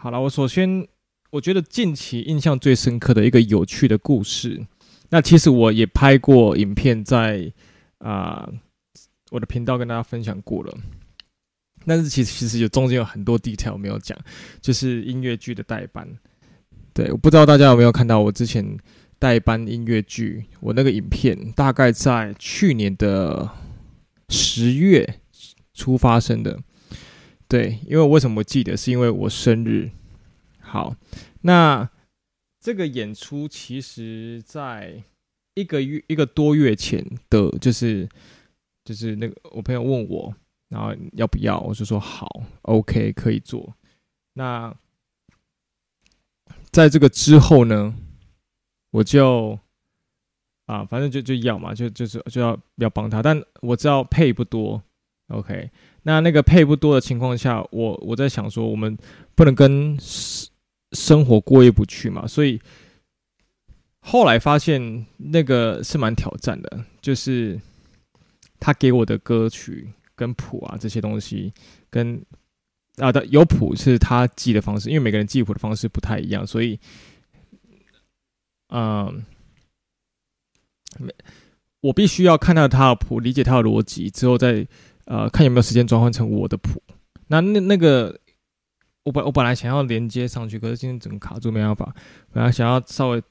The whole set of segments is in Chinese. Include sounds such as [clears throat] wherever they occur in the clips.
好了，我首先我觉得近期印象最深刻的一个有趣的故事，那其实我也拍过影片在啊、我的频道跟大家分享过了，但是其实其实有中间有很多 detail 没有讲，就是音乐剧的代班。对，我不知道大家有没有看到我之前代班音乐剧，我那个影片大概在去年的十月初发生的。对，因为为什么记得，是因为我生日。好，那这个演出其实在一个月一个多月前的，就是就是那个我朋友问我，然后要不要，我就说好，OK，可以做。那在这个之后呢，我就啊，反正就就要嘛，就就是就要要帮他，但我知道配不多，OK。那那个配不多的情况下，我我在想说，我们不能跟生活过意不去嘛，所以后来发现那个是蛮挑战的，就是他给我的歌曲跟谱啊这些东西跟。啊的有谱是他记的方式，因为每个人记谱的方式不太一样，所以，嗯，我必须要看到他的谱，理解他的逻辑之后，再呃看有没有时间转换成我的谱。那那那个，我本我本来想要连接上去，可是今天整个卡住，没办法。本来想要稍微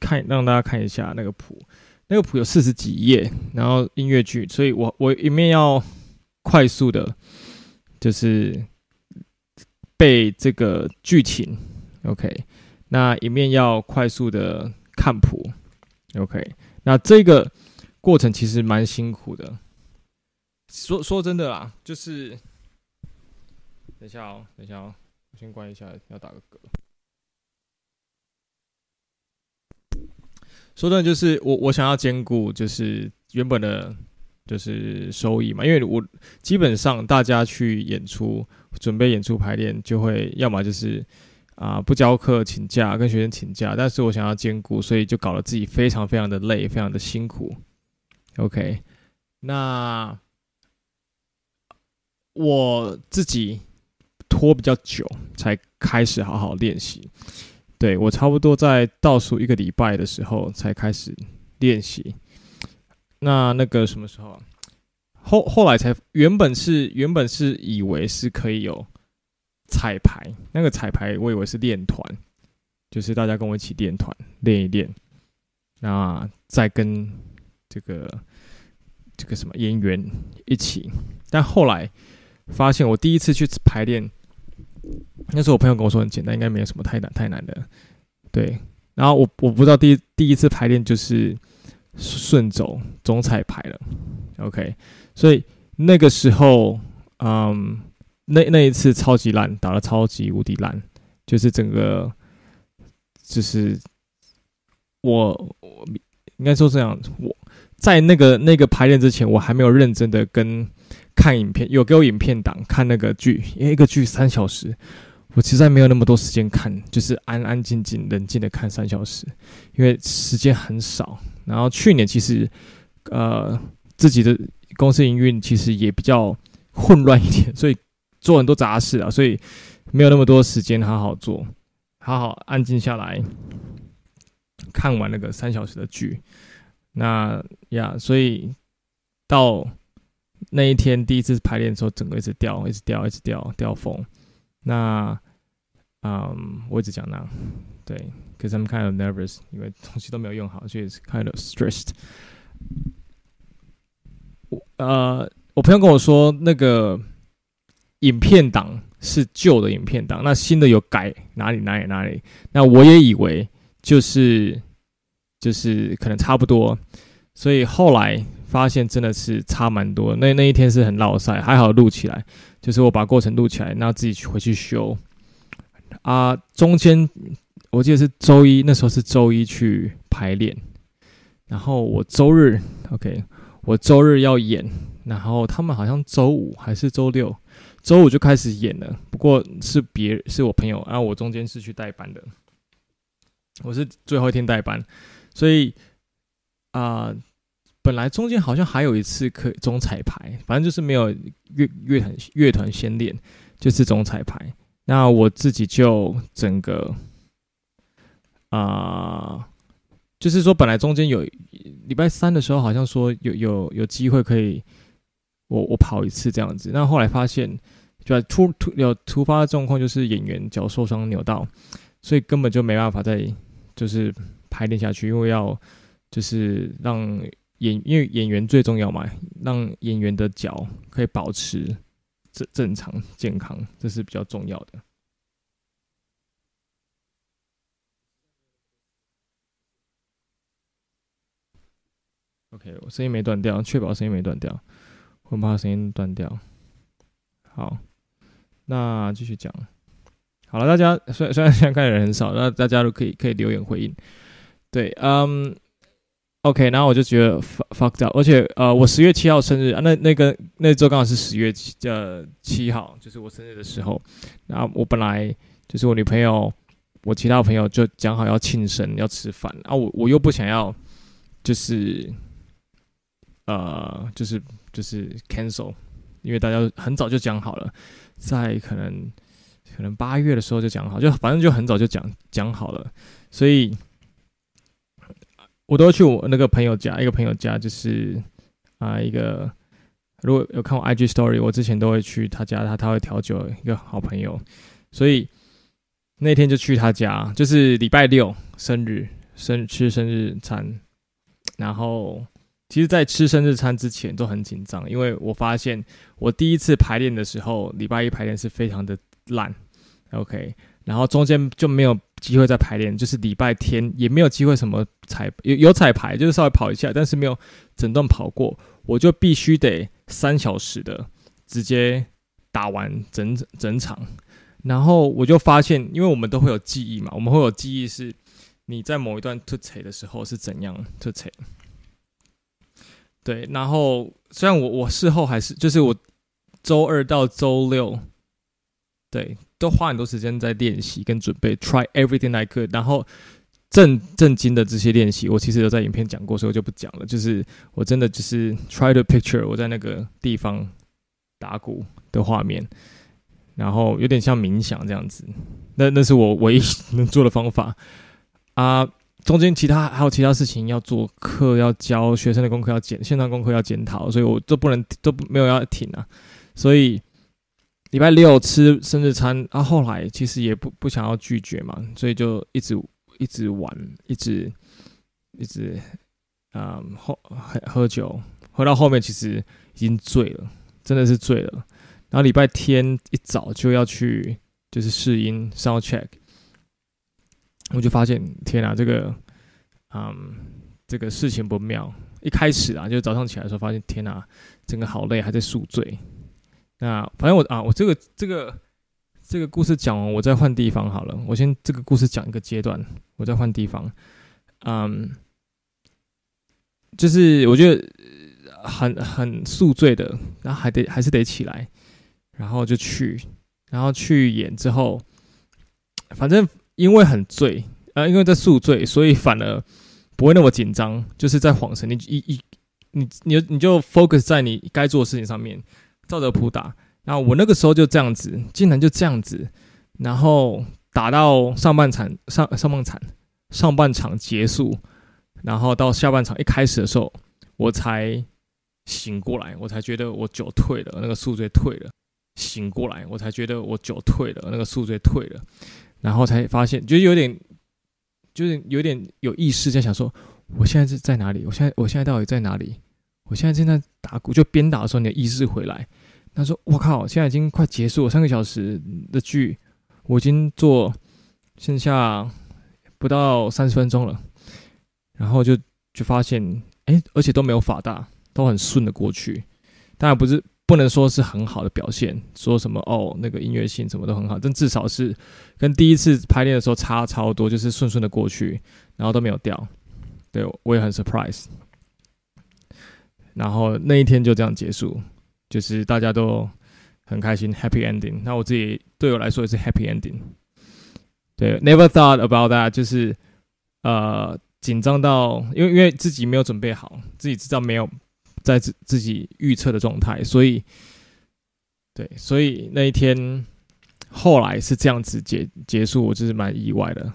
看让大家看一下那个谱，那个谱有四十几页，然后音乐剧，所以我我一面要快速的，就是。背这个剧情，OK，那一面要快速的看谱，OK，那这个过程其实蛮辛苦的。说说真的啦，就是等一下哦，等一下哦，我先关一下，要打个嗝。说真的，就是我我想要兼顾，就是原本的。就是收益嘛，因为我基本上大家去演出、准备演出、排练，就会要么就是啊、不教课请假，跟学生请假。但是我想要兼顾，所以就搞得自己非常非常的累，非常的辛苦。OK，那我自己拖比较久才开始好好练习。对，我差不多在倒数一个礼拜的时候才开始练习。那那个什么时候啊？后后来才原本是原本是以为是可以有彩排，那个彩排我以为是练团，就是大家跟我一起练团练一练，那再跟这个这个什么演员一起。但后来发现我第一次去排练，那时候我朋友跟我说很简单，应该没有什么太难太难的。对，然后我我不知道第一第一次排练就是。顺走总彩排了，OK，所以那个时候，嗯，那那一次超级烂，打的超级无敌烂，就是整个，就是我我应该说这样，我在那个那个排练之前，我还没有认真的跟看影片，有给我影片档看那个剧，因为一个剧三小时。我实在没有那么多时间看，就是安安静静、冷静的看三小时，因为时间很少。然后去年其实，呃，自己的公司营运其实也比较混乱一点，所以做很多杂事啊，所以没有那么多时间好好做，好好安静下来看完那个三小时的剧。那呀，所以到那一天第一次排练的时候，整个一直掉，一直掉，一直掉，掉风。那，嗯，我一直讲那，对，cause I'm kind of nervous，因为东西都没有用好，所以是 kind of stressed。我呃，我朋友跟我说，那个影片档是旧的影片档，那新的有改哪里哪里哪里。那我也以为就是就是可能差不多，所以后来发现真的是差蛮多。那那一天是很落赛，还好录起来。就是我把过程录起来，然后自己去回去修啊。中间我记得是周一，那时候是周一去排练，然后我周日 OK，我周日要演，然后他们好像周五还是周六，周五就开始演了。不过是别是我朋友，然后我中间是去代班的，我是最后一天代班，所以啊。本来中间好像还有一次可以总彩排，反正就是没有乐乐团乐团先练，就是总彩排。那我自己就整个啊、就是说本来中间有礼拜三的时候，好像说有有有机会可以我我跑一次这样子，那后来发现就突突有突发状况，就是演员脚受伤扭到，所以根本就没办法再就是排练下去，因为要就是让演因为演员最重要嘛，让演员的脚可以保持。正正常健康，这是比较重要的。OK，我声音没断掉，确保声音没断掉，我怕声音断掉。好，那继续讲。好了，大家虽然虽然现在看的人很少，那大家都可以可以留言回应。对，嗯。OK，然后我就觉得 fucked up，而且呃，我十月七号生日啊，那那个那周刚好是十月七呃七号，就是我生日的时候。然后我本来就是我女朋友，我其他朋友就讲好要庆生要吃饭，啊，我我又不想要，就是呃，就是就是 cancel，因为大家很早就讲好了，在可能可能八月的时候就讲好，就反正就很早就讲讲好了，所以。我都去我那个朋友家，一个朋友家就是啊，一个如果有看我 IG Story，我之前都会去他家，他他会调酒，一个好朋友，所以那天就去他家，就是礼拜六生日，生吃生日餐，然后其实，在吃生日餐之前都很紧张，因为我发现我第一次排练的时候，礼拜一排练是非常的烂，OK。然后中间就没有机会在排练，就是礼拜天也没有机会什么彩有有彩排，就是稍微跑一下，但是没有整段跑过，我就必须得三小时的直接打完整整场。然后我就发现，因为我们都会有记忆嘛，我们会有记忆是你在某一段突彩的时候是怎样突彩。对，然后虽然我我事后还是就是我周二到周六，对。都花很多时间在练习跟准备，try everything I could。然后正正经的这些练习，我其实有在影片讲过，所以我就不讲了。就是我真的就是 try to picture 我在那个地方打鼓的画面，然后有点像冥想这样子。那那是我唯一能做的方法啊。中间其他还有其他事情要做，课要教，学生的功课要检，线上功课要检讨，所以我都不能都没有要停啊。所以。礼拜六吃生日餐，啊，后来其实也不不想要拒绝嘛，所以就一直一直玩，一直一直，嗯，喝喝喝酒，喝到后面其实已经醉了，真的是醉了。然后礼拜天一早就要去，就是试音 sound check，我就发现天啊，这个，嗯，这个事情不妙。一开始啊，就早上起来的时候发现天啊，整个好累，还在宿醉。那反正我啊，我这个这个这个故事讲完，我再换地方好了。我先这个故事讲一个阶段，我再换地方。嗯，就是我觉得很很宿醉的，然后还得还是得起来，然后就去，然后去演之后，反正因为很醉，呃，因为在宿醉，所以反而不会那么紧张，就是在恍神，你一一你你你就 focus 在你该做的事情上面。照着谱打，那我那个时候就这样子，竟然就这样子，然后打到上半场上上半场上半场结束，然后到下半场一开始的时候，我才醒过来，我才觉得我酒退了，那个宿醉退了，醒过来，我才觉得我酒退了，那个宿醉退了，然后才发现，就有点，就是有点有意识在想说，我现在是在哪里？我现在我现在到底在哪里？我现在正在打鼓，就边打的时候，你的意识回来。他说：“我靠，现在已经快结束了，三个小时的剧，我已经做剩下不到三十分钟了。然后就就发现，哎，而且都没有法大，都很顺的过去。当然不是不能说是很好的表现，说什么哦，那个音乐性什么都很好，但至少是跟第一次排练的时候差超多，就是顺顺的过去，然后都没有掉。对，我也很 surprise。”然后那一天就这样结束，就是大家都很开心，happy ending。那我自己对我来说也是 happy ending。对，never thought about that，就是呃紧张到，因为因为自己没有准备好，自己知道没有在自自己预测的状态，所以对，所以那一天后来是这样子结结束，我就是蛮意外的。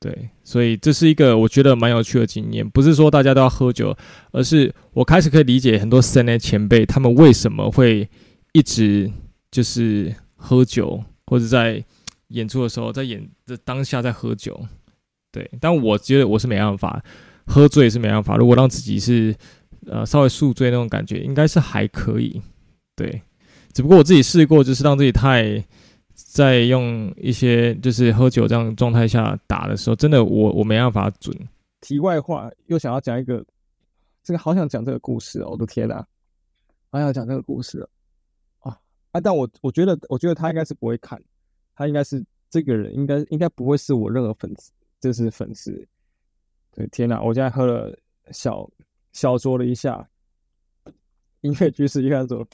对，所以这是一个我觉得蛮有趣的经验。不是说大家都要喝酒，而是我开始可以理解很多 CNA 前辈他们为什么会一直就是喝酒，或者在演出的时候，在演的当下在喝酒。对，但我觉得我是没办法，喝醉是没办法。如果让自己是呃稍微宿醉那种感觉，应该是还可以。对，只不过我自己试过，就是让自己太。在用一些就是喝酒这样状态下打的时候，真的我我没办法准。题外话，又想要讲一个，这个好想讲这个故事哦！我的天哪，好想讲这个故事了啊啊！但我我觉得，我觉得他应该是不会看，他应该是这个人应该应该不会是我任何粉丝，就是粉丝。对，天哪！我现在喝了小小酌了一下，音乐剧是约翰走，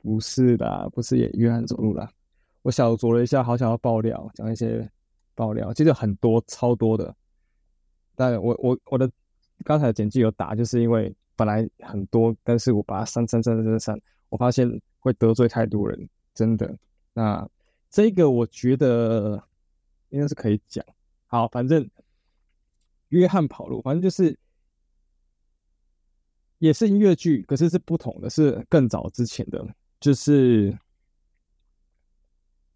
不是的，不是也约翰走路了。我小酌了一下，好想要爆料，讲一些爆料，其实很多，超多的。但我我我的刚才的简介有打，就是因为本来很多，但是我把它删删删删删，我发现会得罪太多人，真的。那这个我觉得应该是可以讲。好，反正约翰跑路，反正就是也是音乐剧，可是是不同的，是更早之前的，就是。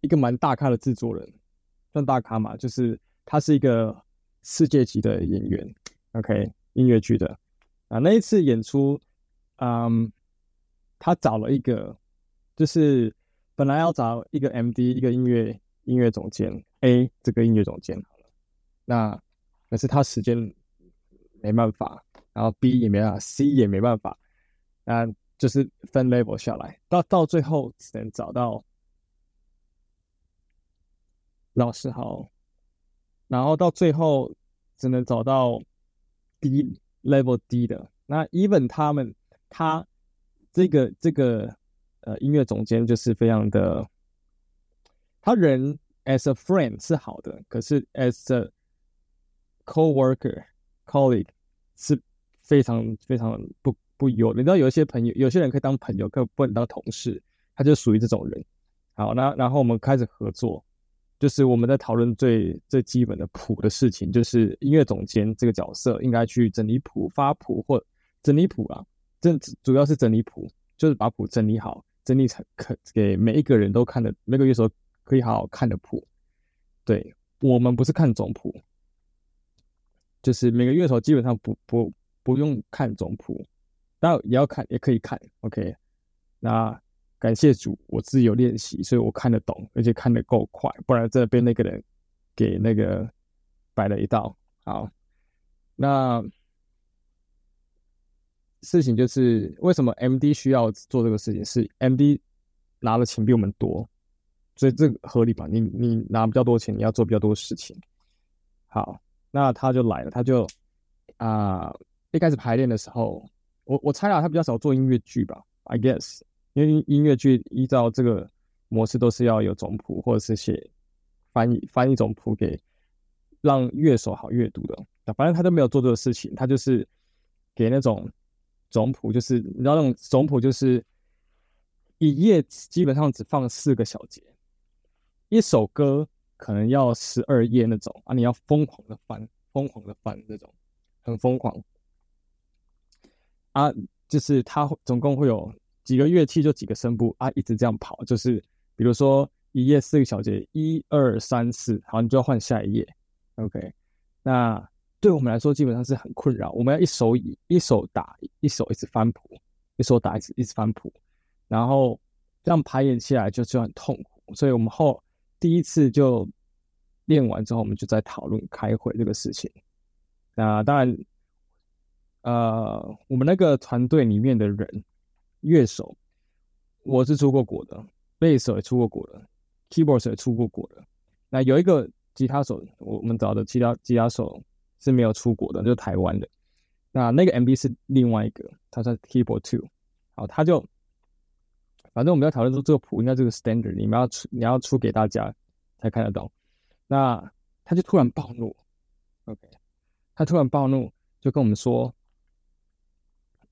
一个蛮大咖的制作人，算大咖嘛，就是他是一个世界级的演员，OK，音乐剧的啊。那一次演出，嗯，他找了一个，就是本来要找一个 MD，一个音乐音乐总监 A，这个音乐总监好了，那可是他时间没办法，然后 B 也没办法，C 也没办法，那就是分 level 下来，到到最后只能找到。老师好，然后到最后只能找到低 level D 的。那 Even 他们，他这个这个呃音乐总监就是非常的，他人 as a friend 是好的，可是 as a co-worker colleague 是非常非常不不友。你知道有一些朋友，有些人可以当朋友，可不能当同事，他就属于这种人。好，那然后我们开始合作。就是我们在讨论最最基本的谱的事情，就是音乐总监这个角色应该去整理谱、发谱或整理谱啊，这主要是整理谱，就是把谱整理好，整理成可给每一个人都看的，每个乐手可以好好看的谱。对，我们不是看总谱，就是每个乐手基本上不不不用看总谱，但也要看，也可以看。OK，那。感谢主，我自己有练习，所以我看得懂，而且看得够快，不然真的被那个人给那个摆了一道。好，那事情就是为什么 MD 需要做这个事情？是 MD 拿的钱比我们多，所以这合理吧？你你拿比较多钱，你要做比较多事情。好，那他就来了，他就啊、一开始排练的时候，我我猜啊，他比较少做音乐剧吧，I guess。因为音乐剧依照这个模式都是要有总谱，或者是写翻译翻译总谱给让乐手好阅读的。反正他都没有做这个事情，他就是给那种总谱，就是你知道那种总谱就是一页基本上只放四个小节，一首歌可能要十二页那种啊，你要疯狂的翻，疯狂的翻那种，很疯狂啊，就是他总共会有。几个乐器就几个声部啊，一直这样跑，就是比如说一页四个小节，一二三四，好，你就要换下一页。OK，那对我们来说基本上是很困扰，我们要一手一一手打，一手一直翻谱，一手打一直一直翻谱，然后这样排演起来就就很痛苦。所以我们后第一次就练完之后，我们就在讨论开会这个事情。那当然，呃，我们那个团队里面的人。乐手，我是出过国的，贝斯手也出过国的，keyboard 手也出过国的。那有一个吉他手，我们找的其他吉他手是没有出国的，就是台湾的。那那个 MB 是另外一个，他是 keyboard two。好，他就反正我们要讨论说这个谱应该这个 standard，你们要出你要出给大家才看得到。那他就突然暴怒，OK，他突然暴怒就跟我们说，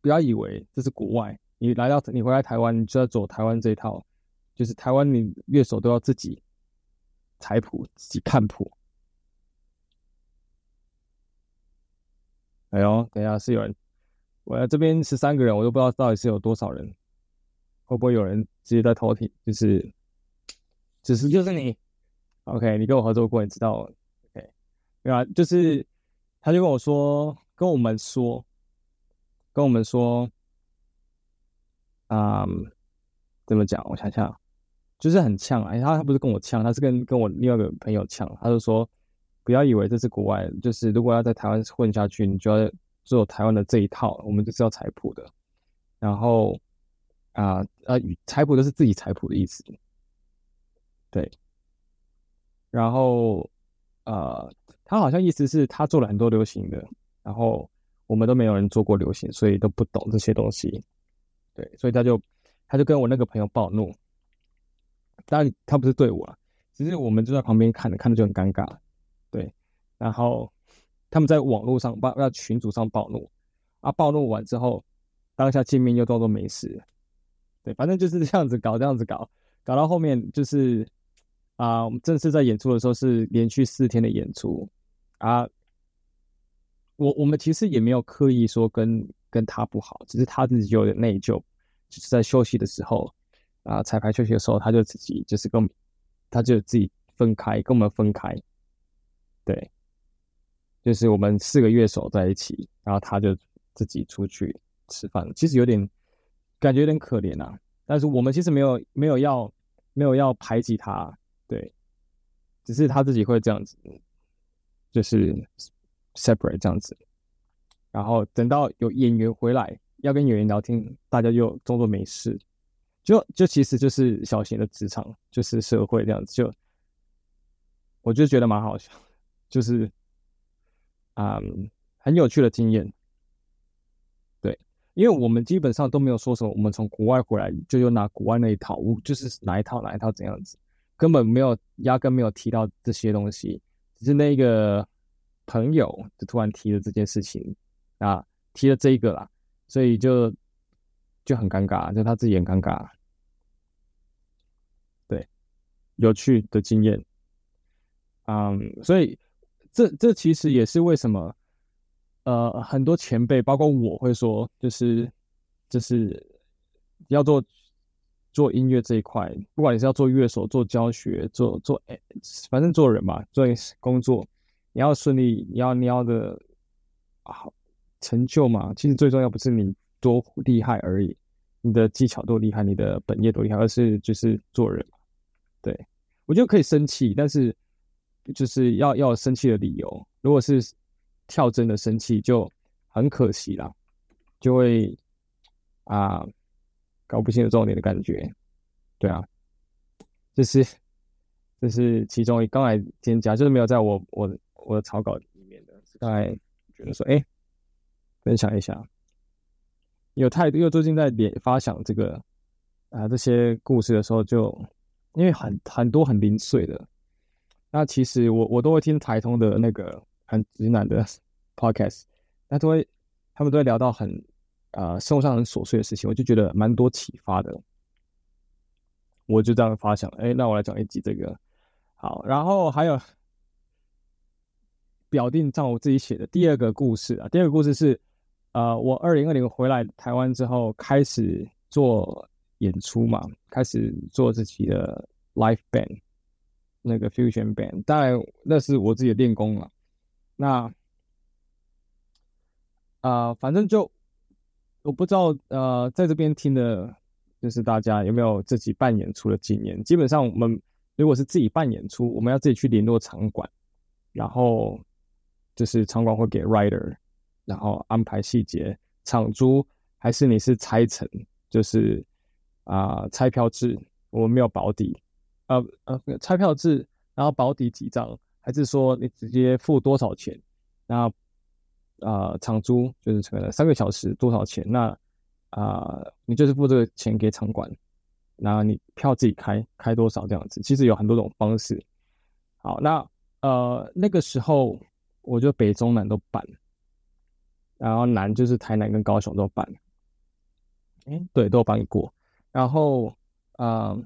不要以为这是国外。你来到你回来台湾，你就要走台湾这一套，就是台湾你乐手都要自己采谱、自己看谱。哎呦，等一下是有人，我这边十三个人，我都不知道到底是有多少人，会不会有人直接在偷听？就是，只是就是你，OK，你跟我合作过，你知道，OK，对啊，就是他就跟我说，跟我们说，跟我们说，嗯，怎么讲？我想想，就是很呛，哎，他他不是跟我呛，他是跟跟我另外一个朋友呛，他就说。不要以为这是国外，就是如果要在台湾混下去，你就要做台湾的这一套。我们就是要采谱的，然后啊呃，采谱都是自己采谱的意思，对。然后呃，他好像意思是他做了很多流行的，然后我们都没有人做过流行，所以都不懂这些东西。对，所以他就他就跟我那个朋友暴怒，当然他不是对我，只是我们就在旁边看着，看着就很尴尬。对，然后他们在网络上暴，在群组上暴怒，啊，暴怒完之后，当下见面又装作没事，对，反正就是这样子搞，这样子搞，搞到后面就是啊，我们正式在演出的时候是连续四天的演出啊，我我们其实也没有刻意说跟跟他不好，只是他自己有点内疚，就是在休息的时候啊，彩排休息的时候，他就自己就是跟他就自己分开，跟我们分开。对，就是我们四个乐手在一起，然后他就自己出去吃饭，其实有点感觉有点可怜啊。但是我们其实没有没有要没有要排挤他，对，只是他自己会这样子，就是 separate 这样子。然后等到有演员回来要跟演员聊天，大家就装作没事，就就其实就是小型的职场，就是社会这样子，就我就觉得蛮好笑。就是，嗯，很有趣的经验，对，因为我们基本上都没有说什么，我们从国外回来就又拿国外那一套，我就是哪一套哪一套怎样子，根本没有，压根没有提到这些东西，只是那个朋友就突然提了这件事情啊，提了这一个啦，所以就就很尴尬，就他自己很尴尬，对，有趣的经验，嗯，所以。这这其实也是为什么，呃，很多前辈，包括我会说，就是就是要做做音乐这一块，不管你是要做乐手、做教学、做做，反正做人嘛，做工作，你要顺利，你要你要的好成就嘛。其实最重要不是你多厉害而已，你的技巧多厉害，你的本业多厉害，而是就是做人。对，我觉得可以生气，但是。就是要要生气的理由，如果是跳针的生气，就很可惜啦，就会啊搞不清楚重点的感觉，对啊，这是这是其中一刚才添加，就是没有在我我我的草稿里面的，是刚才觉得说，哎，分享一下，有太多，因为最近在连发想这个啊这些故事的时候就，因为很很多很零碎的。那其实我我都会听台通的那个很直男的 [laughs] podcast，那都会他们都会聊到很啊、生活上很琐碎的事情，我就觉得蛮多启发的。我就这样发想，哎，那我来讲一集这个好，然后还有表定账我自己写的第二个故事啊，第二个故事是呃我二零二零回来台湾之后开始做演出嘛，开始做自己的 live band。那个 fusion band，当然那是我自己的练功了。那啊、反正就我不知道呃，在这边听的，就是大家有没有自己办演出的经验？基本上我们如果是自己办演出，我们要自己去联络场馆，然后就是场馆会给 rider，然后安排细节，场租还是你是拆成，就是啊、拆票制，我们没有保底。呃呃，拆票制，然后保底几张，还是说你直接付多少钱？然后啊，场租就是可能三个小时多少钱？那啊、你就是付这个钱给场馆，然后你票自己开，开多少这样子？其实有很多种方式。好，那呃那个时候我就北中南都办，然后南就是台南跟高雄都办，哎，对，都有办过。然后啊。呃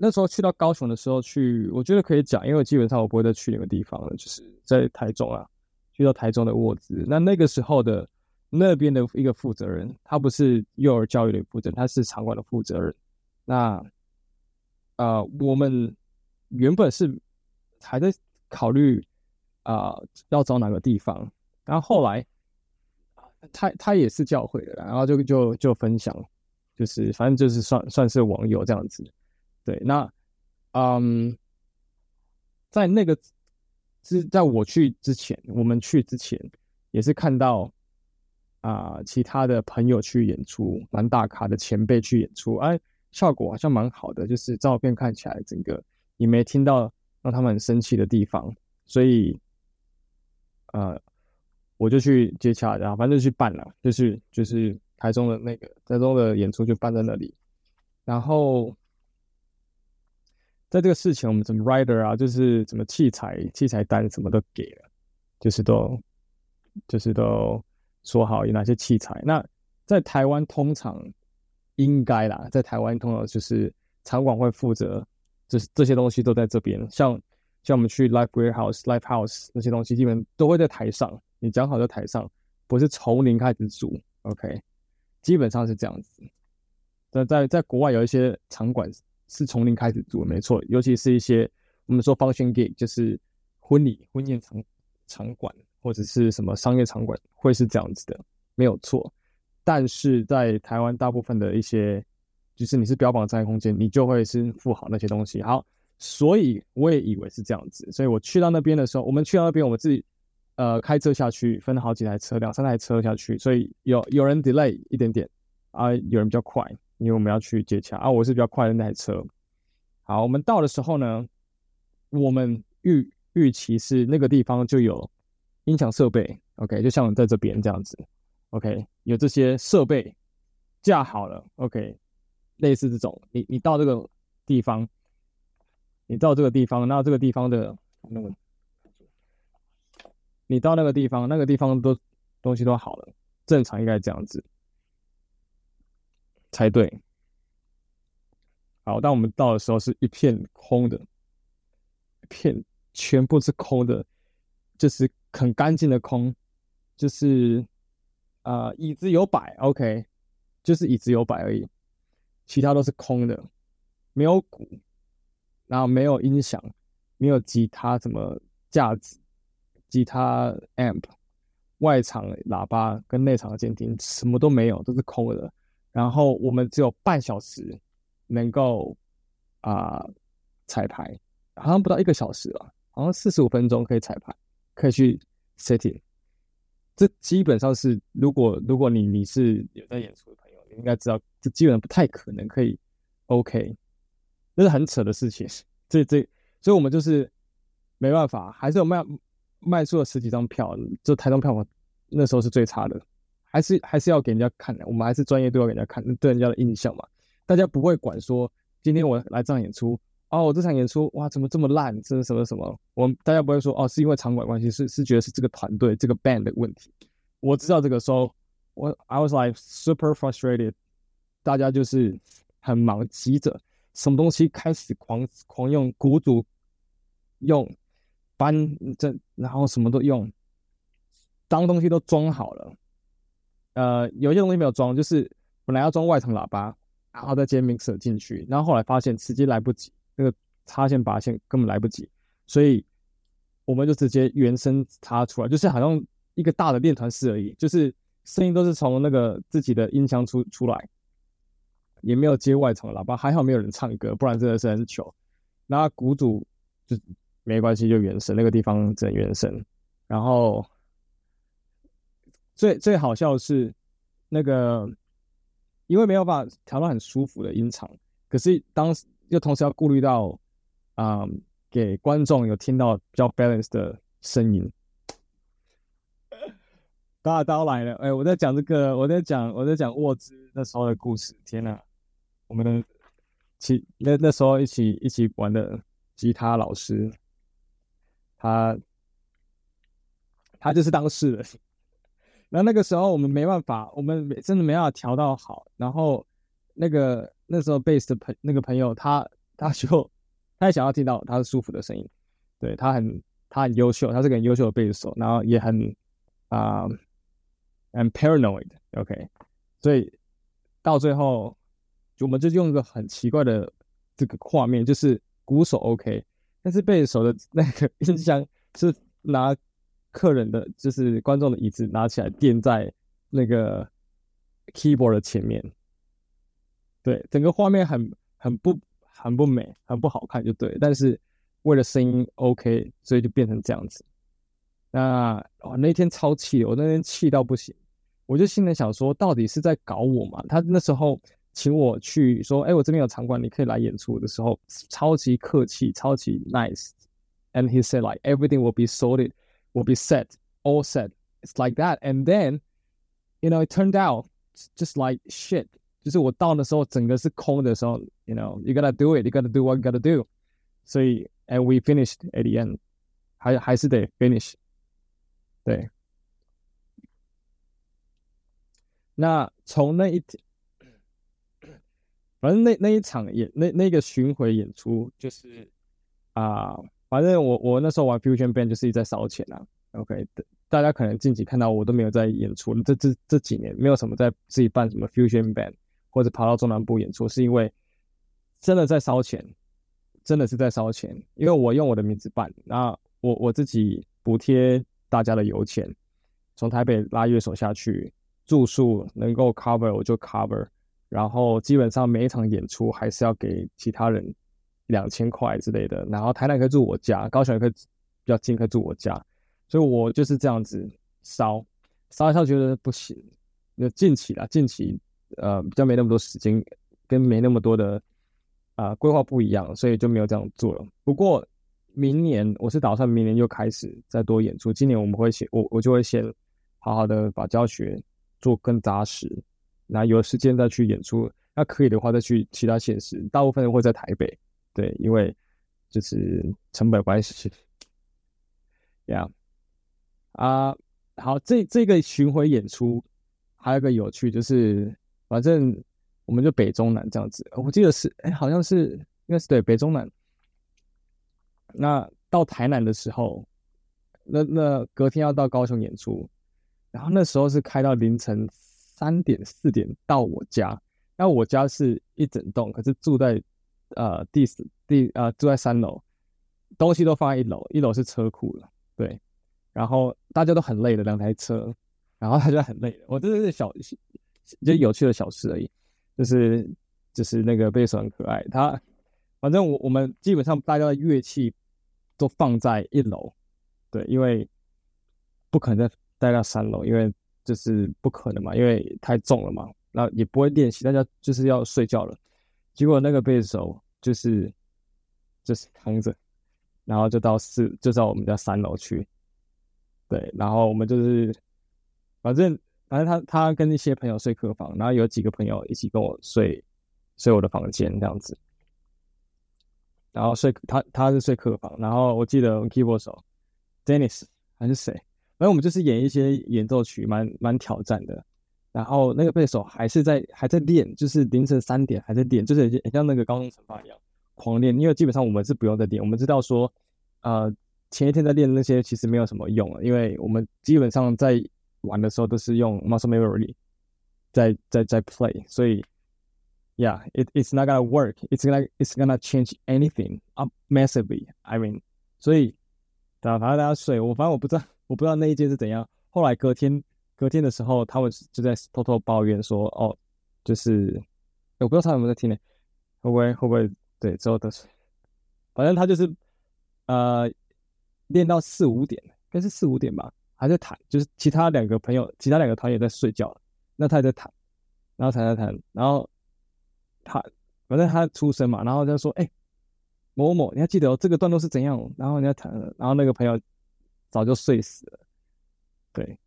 那时候去到高雄的时候去，我觉得可以讲，因为基本上我不会再去那个地方了，就是在台中啊，去到台中的沃兹。那那个时候的那边的一个负责人，他不是幼儿教育的负责人，他是场馆的负责人。那呃，我们原本是还在考虑啊、呃，要找哪个地方，然后后来他他也是教会的，然后就就就分享，就是反正就是算算是网友这样子。对，那，嗯，在那个是在我去之前，我们去之前也是看到啊、其他的朋友去演出，蛮大咖的前辈去演出，哎，效果好像蛮好的，就是照片看起来整个也没听到让他们很生气的地方，所以，呃，我就去接洽，然后反正就去办了，就是就是台中的那个台中的演出就办在那里，然后。在这个事情，我们怎么 rider 啊，就是什么器材、器材单什么都给了，就是都，就是都说好有哪些器材。那在台湾通常应该啦，在台湾通常就是场馆会负责，就是这些东西都在这边。像像我们去 live warehouse、live house 那些东西，基本都会在台上。你讲好在台上，不是从零开始组，OK？基本上是这样子。在在在国外有一些场馆。是从零开始做，没错，尤其是一些我们说 function gig，就是婚礼、婚宴场场馆或者是什么商业场馆，会是这样子的，没有错。但是在台湾，大部分的一些，就是你是标榜商业空间，你就会是付好那些东西。好，所以我也以为是这样子，所以我去到那边的时候，我们去到那边，我们自己呃开车下去，分了好几台车，两三台车下去，所以有有人 delay 一点点啊，有人比较快。因为我们要去接洽啊，我是比较快的那台车。好，我们到的时候呢，我们预预期是那个地方就有音响设备，OK，就像在这边这样子，OK，有这些设备架好了，OK，类似这种。你你到这个地方，你到这个地方，那这个地方的那个，你到那个地方，那个地方都东西都好了，正常应该这样子。才对。好，当我们到的时候是一片空的，一片全部是空的，就是很干净的空，就是啊、椅子有摆，OK，就是椅子有摆而已，其他都是空的，没有鼓，然后没有音响，没有吉他什么架子，吉他 amp，外场喇叭跟内场的监听什么都没有，都是空的。然后我们只有半小时能够啊、彩排，好像不到一个小时吧，好像四十五分钟可以彩排，可以去 setting。这基本上是，如果如果你你是有在演出的朋友，你应该知道，这基本上不太可能可以 OK，这是很扯的事情。这这，所以我们就是没办法，还是有卖卖出了十几张票，就台中票房那时候是最差的。还是还是要给人家看的，我们还是专业都要给人家看，对人家的印象嘛。大家不会管说今天我来这场演出，哦，我这场演出哇，怎么这么烂？这是什么什么？我们大家不会说哦，是因为场馆关系，是是觉得是这个团队这个 band 的问题。我知道这个时候，我 I was like super frustrated，大家就是很忙，急着什么东西开始狂狂用鼓组用搬这，然后什么都用，当东西都装好了。呃，有些东西没有装，就是本来要装外层喇叭，然后再接 mixer 进去，然后后来发现时机来不及，那个插线拔线根本来不及，所以我们就直接原声插出来，就是好像一个大的练团室而已，就是声音都是从那个自己的音箱出出来，也没有接外场喇叭，还好没有人唱歌，不然真的是很糗。那鼓组就没关系，就原声，那个地方整原声，然后。最最好笑的是，那个因为没有办法调到很舒服的音场，可是当时又同时要顾虑到，啊、嗯，给观众有听到比较 balance 的声音。大刀来了，哎，我在讲这个，我在讲我在讲沃兹那时候的故事。天哪，我们的其那那时候一起一起玩的吉他老师，他他就是当事人。那那个时候我们没办法，我们真的没办法调到好。然后那个那时候贝斯的朋那个朋友他他就他也想要听到他是舒服的声音，对，他很他很优秀，他是个很优秀的贝斯手，然后也很啊，很、uh, paranoid，OK，okay? 所以到最后，我们就用一个很奇怪的这个画面，就是鼓手 OK，但是贝手的 [laughs] 那个音箱是拿客人的就是观众的椅子拿起来垫在那个 keyboard 的前面。对，整个画面很很不很不美，很不好看，就对。但是为了声音 OK，所以就变成这样子。那哦，那天超气，我那天气到不行，我就心里想说，到底是在搞我嘛？他那时候请我去说，哎，我这边有场馆，你可以来演出的时候，超级客气，超级 nice。And he said like everything will be sorted, will be set, all set. It's like that. And then, you know, it turned out just like shit. 就是我到的时候，整个是空的时候，you know, you gotta do it, you gotta do what you gotta do。所以，and we finished at the end，还还是得 finish。对。那从那一天， 反正那那一场演那那个巡回演出，就是啊、反正我我那时候玩 Fusion Band 就是一直在烧钱啊。OK，大家可能近期看到我都没有在演出，这这这几年没有什么在自己办什么 Fusion Band。或者跑到中南部演出，是因为真的在烧钱，真的是在烧钱。因为我用我的名字办，那我我自己补贴大家的油钱，从台北拉乐手下去，住宿能够 cover 我就 cover，然后基本上每一场演出还是要给其他人两千块之类的。然后台南可以住我家，高雄也可以比较近，可以住我家，所以我就是这样子烧，烧一烧觉得不行，那近期啦，近期。呃，比较没那么多时间，跟没那么多的啊规划不一样，所以就没有这样做了。不过明年我是打算明年就开始再多演出。今年我们会先我我就会先好好的把教学做更扎实，那有时间再去演出。那可以的话再去其他县市，大部分会在台北，对，因为就是成本关系。Yeah，啊，好，这这个巡回演出还有个有趣就是。反正我们就北中南这样子，我记得是，哎，好像是应该是对北中南。那到台南的时候，那那隔天要到高雄演出，然后那时候是开到凌晨三点四点到我家，那我家是一整栋，可是住在呃第四第呃住在三楼，东西都放在一楼，一楼是车库了，对，然后大家都很累的两台车，然后大家很累的，我真的是小。就有趣的小事而已，就是就是那个贝斯很可爱，他反正我我们基本上大家的乐器都放在一楼，对，因为不可能再待到三楼，因为就是不可能嘛，因为太重了嘛，那也不会练习，大家就是要睡觉了。结果那个贝斯手就是就是扛着，然后就到四就到我们家三楼去，对，然后我们就是反正。反正他他跟一些朋友睡客房，然后有几个朋友一起跟我睡睡我的房间这样子，然后睡他他是睡客房，然后我记得 keyboard 手 Dennis 还是谁，反正我们就是演一些演奏曲，蛮蛮挑战的。然后那个贝手还是在还在练，就是凌晨三点还在练，就是很像那个高中惩罚一样狂练。因为基本上我们是不用再练，我们知道说，呃，前一天在练那些其实没有什么用了，因为我们基本上在。玩的时候都是用 muscle memory 在在在 play，所以，yeah，it it's not gonna work，it's gonna it's gonna change anything up massively。I mean，所以，反正大家睡，我反正我不知道，我不知道那一届是怎样。后来隔天隔天的时候，他们就在偷偷抱怨说，哦，就是我不知道他有没有在听呢，会不会会不会对之后都是，反正他就是呃练到四五点，应该是四五点吧。还在弹，就是其他两个朋友，其他两个团也在睡觉，那他也在弹，然后弹弹弹，然后他反正他出声嘛，然后他就说：“哎、欸，某某，你还记得、哦、这个段落是怎样？”然后人家弹，然后那个朋友早就睡死了。对，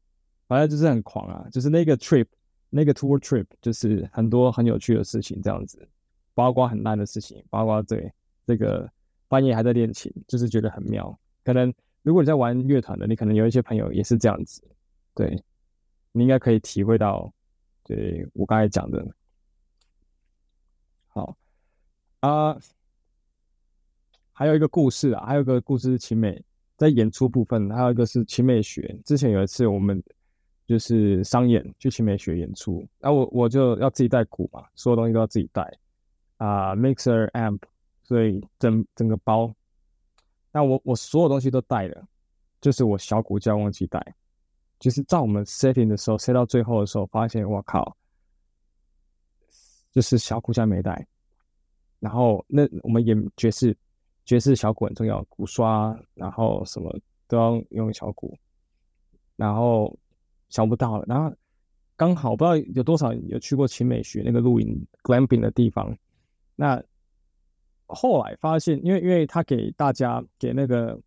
反正就是很狂啊，就是那个 trip，那个 tour trip，就是很多很有趣的事情这样子，包括很烂的事情，包括对这个半夜还在练琴，就是觉得很妙，可能。如果你在玩乐团的，你可能有一些朋友也是这样子，对，你应该可以体会到，对我刚才讲的。好啊，还有一个故事啊，还有一个故事是晴美在演出部分，还有一个是晴美学。之前有一次我们就是商演去晴美学演出，那我我就要自己带鼓嘛，所有东西都要自己带啊，mixer amp，所以整整个包。那我我所有东西都带了，就是我小鼓架忘记带，就是在我们 setting 的时候，set 到最后的时候，发现我靠，就是小鼓架没带。然后那我们演爵士。爵士小鼓很重要，鼓刷，然后什么都要用小鼓，然后想不到了，然后刚好不知道有多少有去过秦美学那个露营 glamping 的地方，那后来发现，因为因为他给大家给那个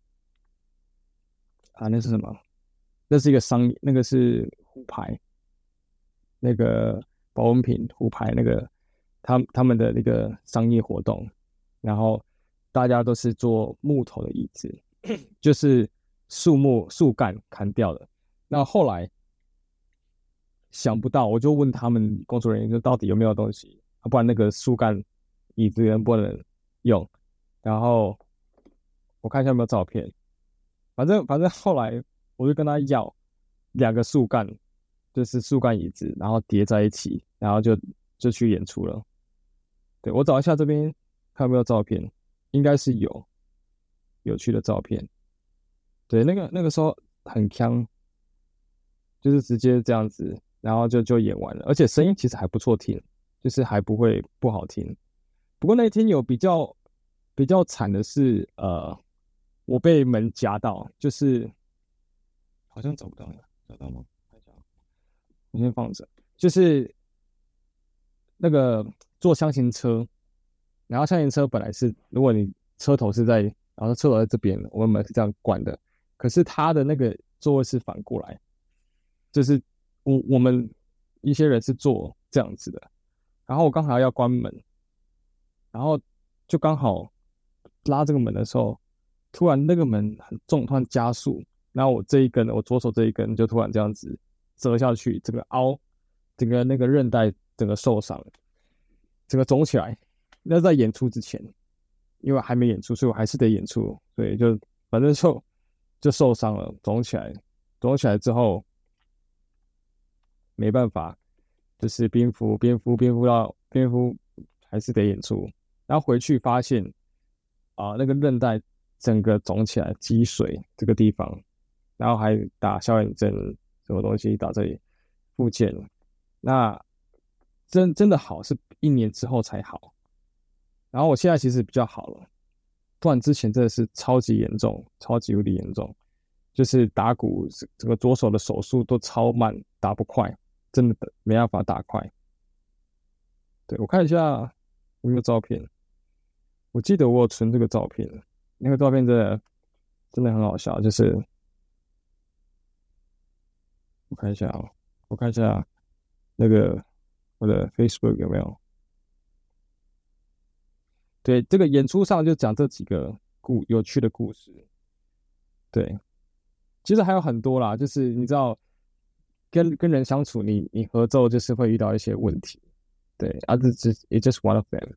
啊，那是什么？那是一个商，那个是虎牌，那个保温瓶虎牌那个他他们的那个商业活动，然后。大家都是坐木头的椅子，就是树木树干砍掉的。那后来想不到，我就问他们工作人员说，到底有没有东西，不然那个树干椅子能不能用？然后我看一下有没有照片。反正反正后来我就跟他要两个树干，就是树干椅子，然后叠在一起，然后就就去演出了。对，我找一下这边看有没有照片。应该是有有趣的照片，对，那个那个时候很锵，就是直接这样子，然后就就演完了，而且声音其实还不错听，就是还不会不好听。不过那天有比较比较惨的是，呃，我被门夹到，就是好像找不到了，找到吗？我先放着，就是那个坐厢型车。然后厢型车本来是，如果你车头是在，然后车头在这边，我们门是这样关的。可是它的那个座位是反过来，就是我我们一些人是坐这样子的。然后我刚好要关门，然后就刚好拉这个门的时候，突然那个门很重，突然加速，然后我这一根，我左手这一根就突然这样子折下去，整个凹，整个那个韧带整个受伤，整个肿起来。那在演出之前，因为还没演出，所以我还是得演出，所以就反正就就受伤了，肿起来，肿起来之后没办法，就是蝙蝠，蝙蝠，蝙蝠到蝙蝠，还是得演出。然后回去发现啊、那个韧带整个肿起来，积水这个地方，然后还打消炎针，什么东西打这里复健。那真真的好是一年之后才好。然后我现在其实比较好了，不然之前真的是超级严重，超级无敌严重，就是打鼓这个左手的手速都超慢，打不快，真的没办法打快。对，我看一下我有照片，我记得我有存这个照片，那个照片真的真的很好笑，就是我看一下啊，我看一下那个我的 Facebook 有没有。对，这个演出上就讲这几个故有趣的故事。对，其实还有很多啦，就是你知道，跟跟人相处你，你合奏就是会遇到一些问题。对，啊，这这 it's just one of them，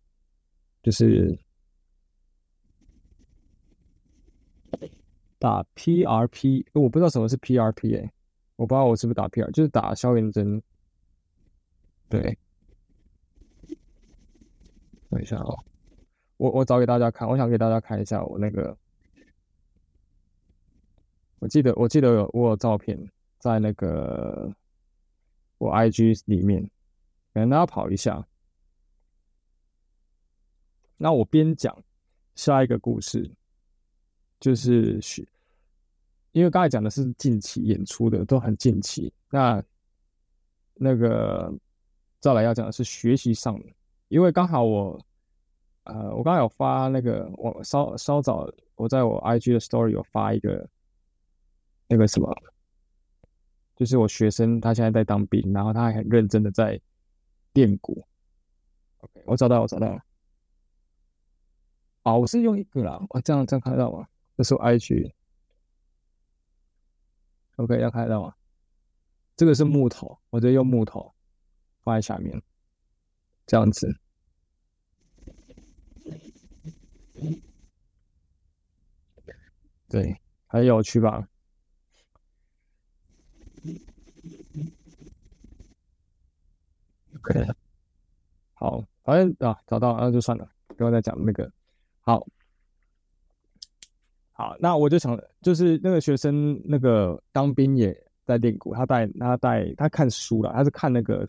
就是打 PRP，我不知道什么是 PRP 哎、我不知道我是不是打 PR，就是打消炎针。对，等一下哦。我我找给大家看，我想给大家看一下我那个，我记得我记得有我有照片在那个我 IG 里面，跟大家跑一下。那我边讲下一个故事，就是学，因为刚才讲的是近期演出的，都很近期。那那个再来要讲的是学习上的，因为刚好我。呃，我刚才有发那个，我稍稍早我在我 IG 的 Story 有发一个那个什么，就是我学生他现在在当兵，然后他还很认真的在练鼓。OK，我找到，我找到了。哦，我是用一个啦，我这样这样看得到吗？这是我 IG。OK，要看得到吗？这个是木头，我直接用木头放在下面，这样子。对，很有趣吧？OK，好，反正啊，找到那就算了，不要再讲那个。好，好，那我就想，就是那个学生，那个当兵也在练鼓，他带他带他看书了，他是看那个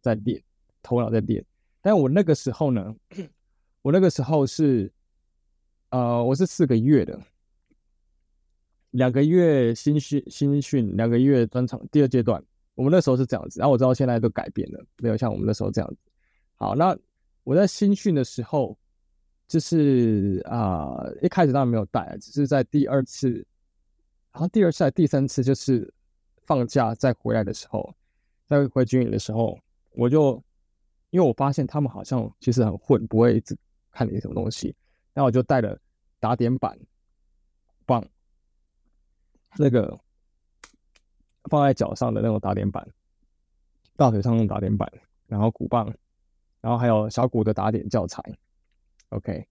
在练，头脑在练。但我那个时候呢，[coughs] 我那个时候是，呃，我是四个月的，两个月新训新训，两个月专场第二阶段。我们那时候是这样子，然后我知道现在都改变了，没有像我们那时候这样子。好，那我在新训的时候，就是啊、一开始当然没有带，只是在第二次，然后第二次第三次，就是放假再回来的时候，再回军营的时候，我就。因为我发现他们好像其实很混，不会一直看你什么东西。那我就带了打点板棒，那个放在脚上的那种打点板，大腿上的打点板，然后鼓棒，然后还有小鼓的打点教材。OK，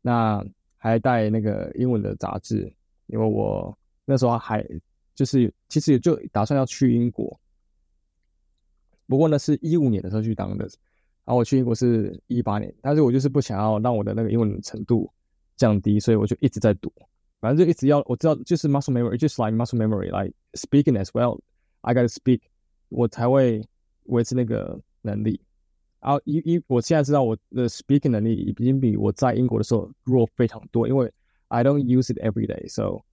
那还带那个英文的杂志，因为我那时候还就是其实也就打算要去英国，不过呢是一五年的时候去当的。然后我去英国是一八年，但是我就是不想要让我的那个英文程度降低，所以我就一直在读，反正就一直要我知道就是 muscle memory，just like muscle memory，like speaking as well，I gotta speak，我才会维持那个能力。然后一一我现在知道我的 speaking 能力已经比我在英国的时候弱非常多，因为 I don't use it every day，so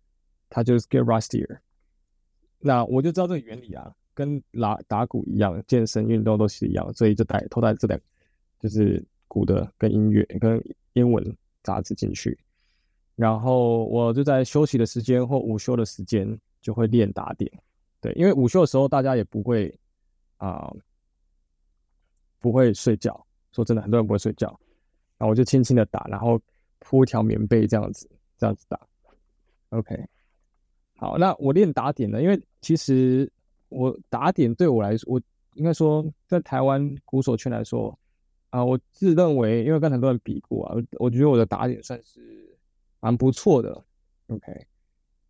它就是 get rustier。那我就知道这个原理啊。跟打打鼓一样，健身运动都是一样，所以就带偷带这两，就是鼓的跟音乐跟英文杂志进去， 然后我就在休息的时间或午休的时间就会练打点，对，因为午休的时候大家也不会啊、不会睡觉，说真的，很多人不会睡觉，然后我就轻轻的打，然后铺一条棉被这样子这样子打，OK，好，那我练打点呢，因为其实。我打点对我来说，我应该说在台湾鼓手圈来说，啊，我自认为，因为跟很多人比过啊，我觉得我的打点算是蛮不错的。OK，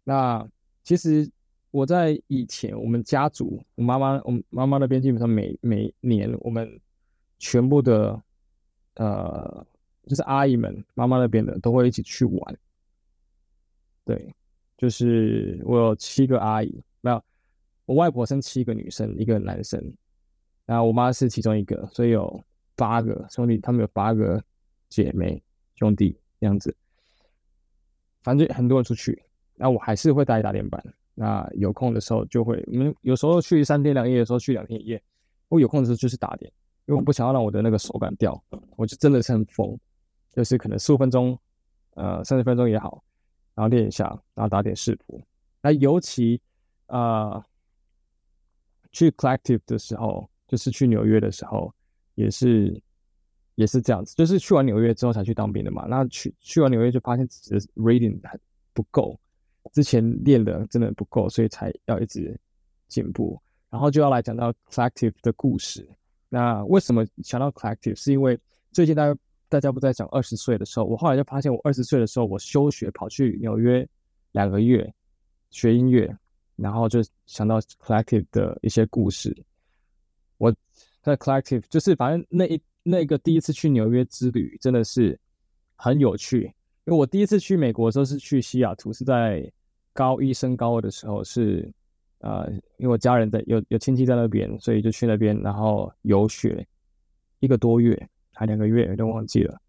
那其实我在以前我们家族，我妈妈，我妈妈那边基本上每每年我们全部的呃，就是阿姨们，妈妈那边的都会一起去玩。对，就是我有七个阿姨，没有。我外婆生七个女生，一个男生，然后我妈是其中一个，所以有八个兄弟，他们有八个姐妹兄弟这样子。反正很多人出去，那我还是会带打点板。那有空的时候就会，我们有时候去三天两夜的时候去两天一夜。我有空的时候就是打点，因为我不想要让我的那个手感掉，我就真的是很疯，就是可能十五分钟，呃，三十分钟也好，然后练一下，然后打点视谱。那尤其。呃去 Collective 的时候，就是去纽约的时候，也是也是这样子，就是去完纽约之后才去当兵的嘛。那去去完纽约就发现自己的 reading 还不够，之前练的真的不够，所以才要一直进步。然后就要来讲到 Collective 的故事。那为什么想到 Collective？是因为最近大家大家不在讲二十岁的时候，我后来就发现，我二十岁的时候我休学跑去纽约两个月学音乐。然后就想到 Collective 的一些故事。我在 Collective 就是反正那一那个第一次去纽约之旅真的是很有趣，因为我第一次去美国的时候是去西雅图，是在高一升高二的时候是，是呃，因为我家人在有有亲戚在那边，所以就去那边，然后游学一个多月还两个月，有点忘记了。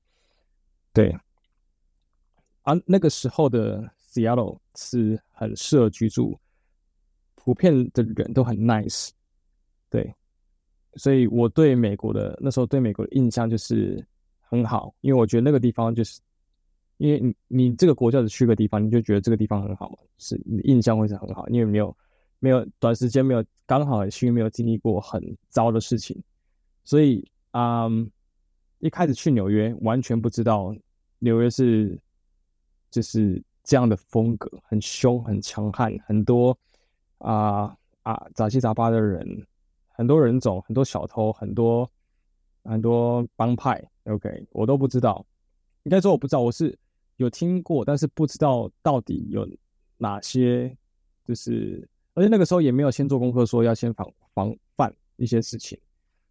对，而、啊、那个时候的 Seattle 是很适合居住。普遍的人都很 nice，对，所以我对美国的那时候对美国的印象就是很好，因为我觉得那个地方就是，因为你你这个国家只去个地方，你就觉得这个地方很好嘛，是你印象会是很好，因为没有没有短时间没有刚好很幸运没有经历过很糟的事情，所以啊、嗯，一开始去纽约完全不知道纽约是就是这样的风格，很凶很强悍，很多。啊啊，杂七杂八的人，很多人种，很多小偷，很多很多帮派。OK，我都不知道。应该说我不知道，我是有听过，但是不知道到底有哪些，就是而且那个时候也没有先做功课，说要先防防范一些事情，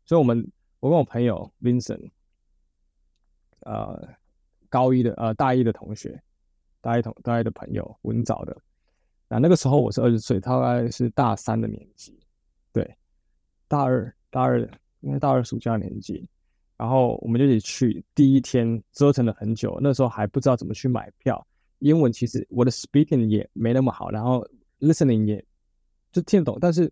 所以我们我跟我朋友 Vincent，呃，高一的呃大一的同学，大一同大一的朋友文藻的，那那个时候我是二十岁，他大概是大三的年纪，对，大二大二应该大二暑假年纪。然后我们就一起去，第一天折腾了很久，那时候还不知道怎么去买票，英文其实我的 speaking 也没那么好，然后 listening 也就听得懂，但是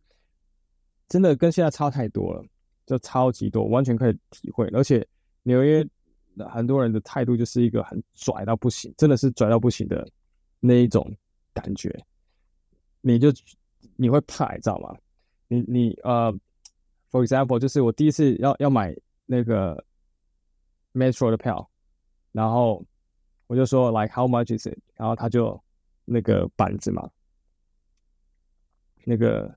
真的跟现在差太多了，就超级多，完全可以体会。而且纽约很多人的态度就是一个很拽到不行，真的是拽到不行的那一种感觉，你就你会怕，你知道吗？你你呃，for example，就是我第一次要要买。那个 Metro 的票，然后我就说 like how much is it？然后他就那个板子嘛，那个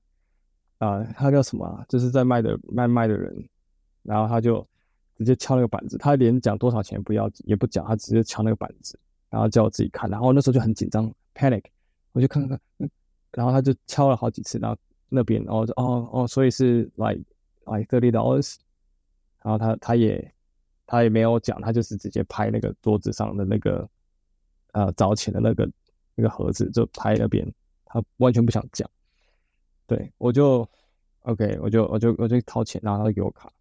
啊、呃，他叫什么、就是在卖的卖卖的人，然后他就直接敲那个板子，他连讲多少钱不要也不讲，他直接敲那个板子，然后叫我自己看，然后那时候就很紧张 panic，我就看看，然后他就敲了好几次，然后那边，然后哦哦，所以是 like like thirty dollars。然后他他也他也没有讲，他就是直接拍那个桌子上的那个呃找钱的那个那个盒子，就拍那边，他完全不想讲。对，我就 OK，我就我就我就掏钱，然后他给我卡，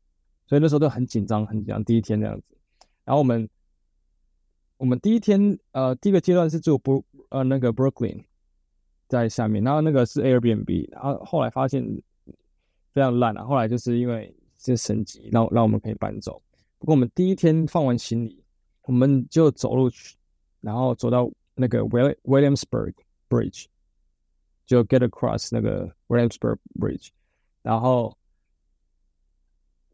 所以那时候都很紧张，很紧张。第一天这样子，然后我们我们第一天呃第一个阶段是住 Bro 呃那个 Brooklyn 在下面，然后那个是 Airbnb，然后后来发现非常烂啊，后来就是因为。这升级，让让我们可以搬走。不过我们第一天放完行李，我们就走路去，然后走到那个 Will Williamsburg Bridge，就 get across 那个 Williamsburg Bridge，然后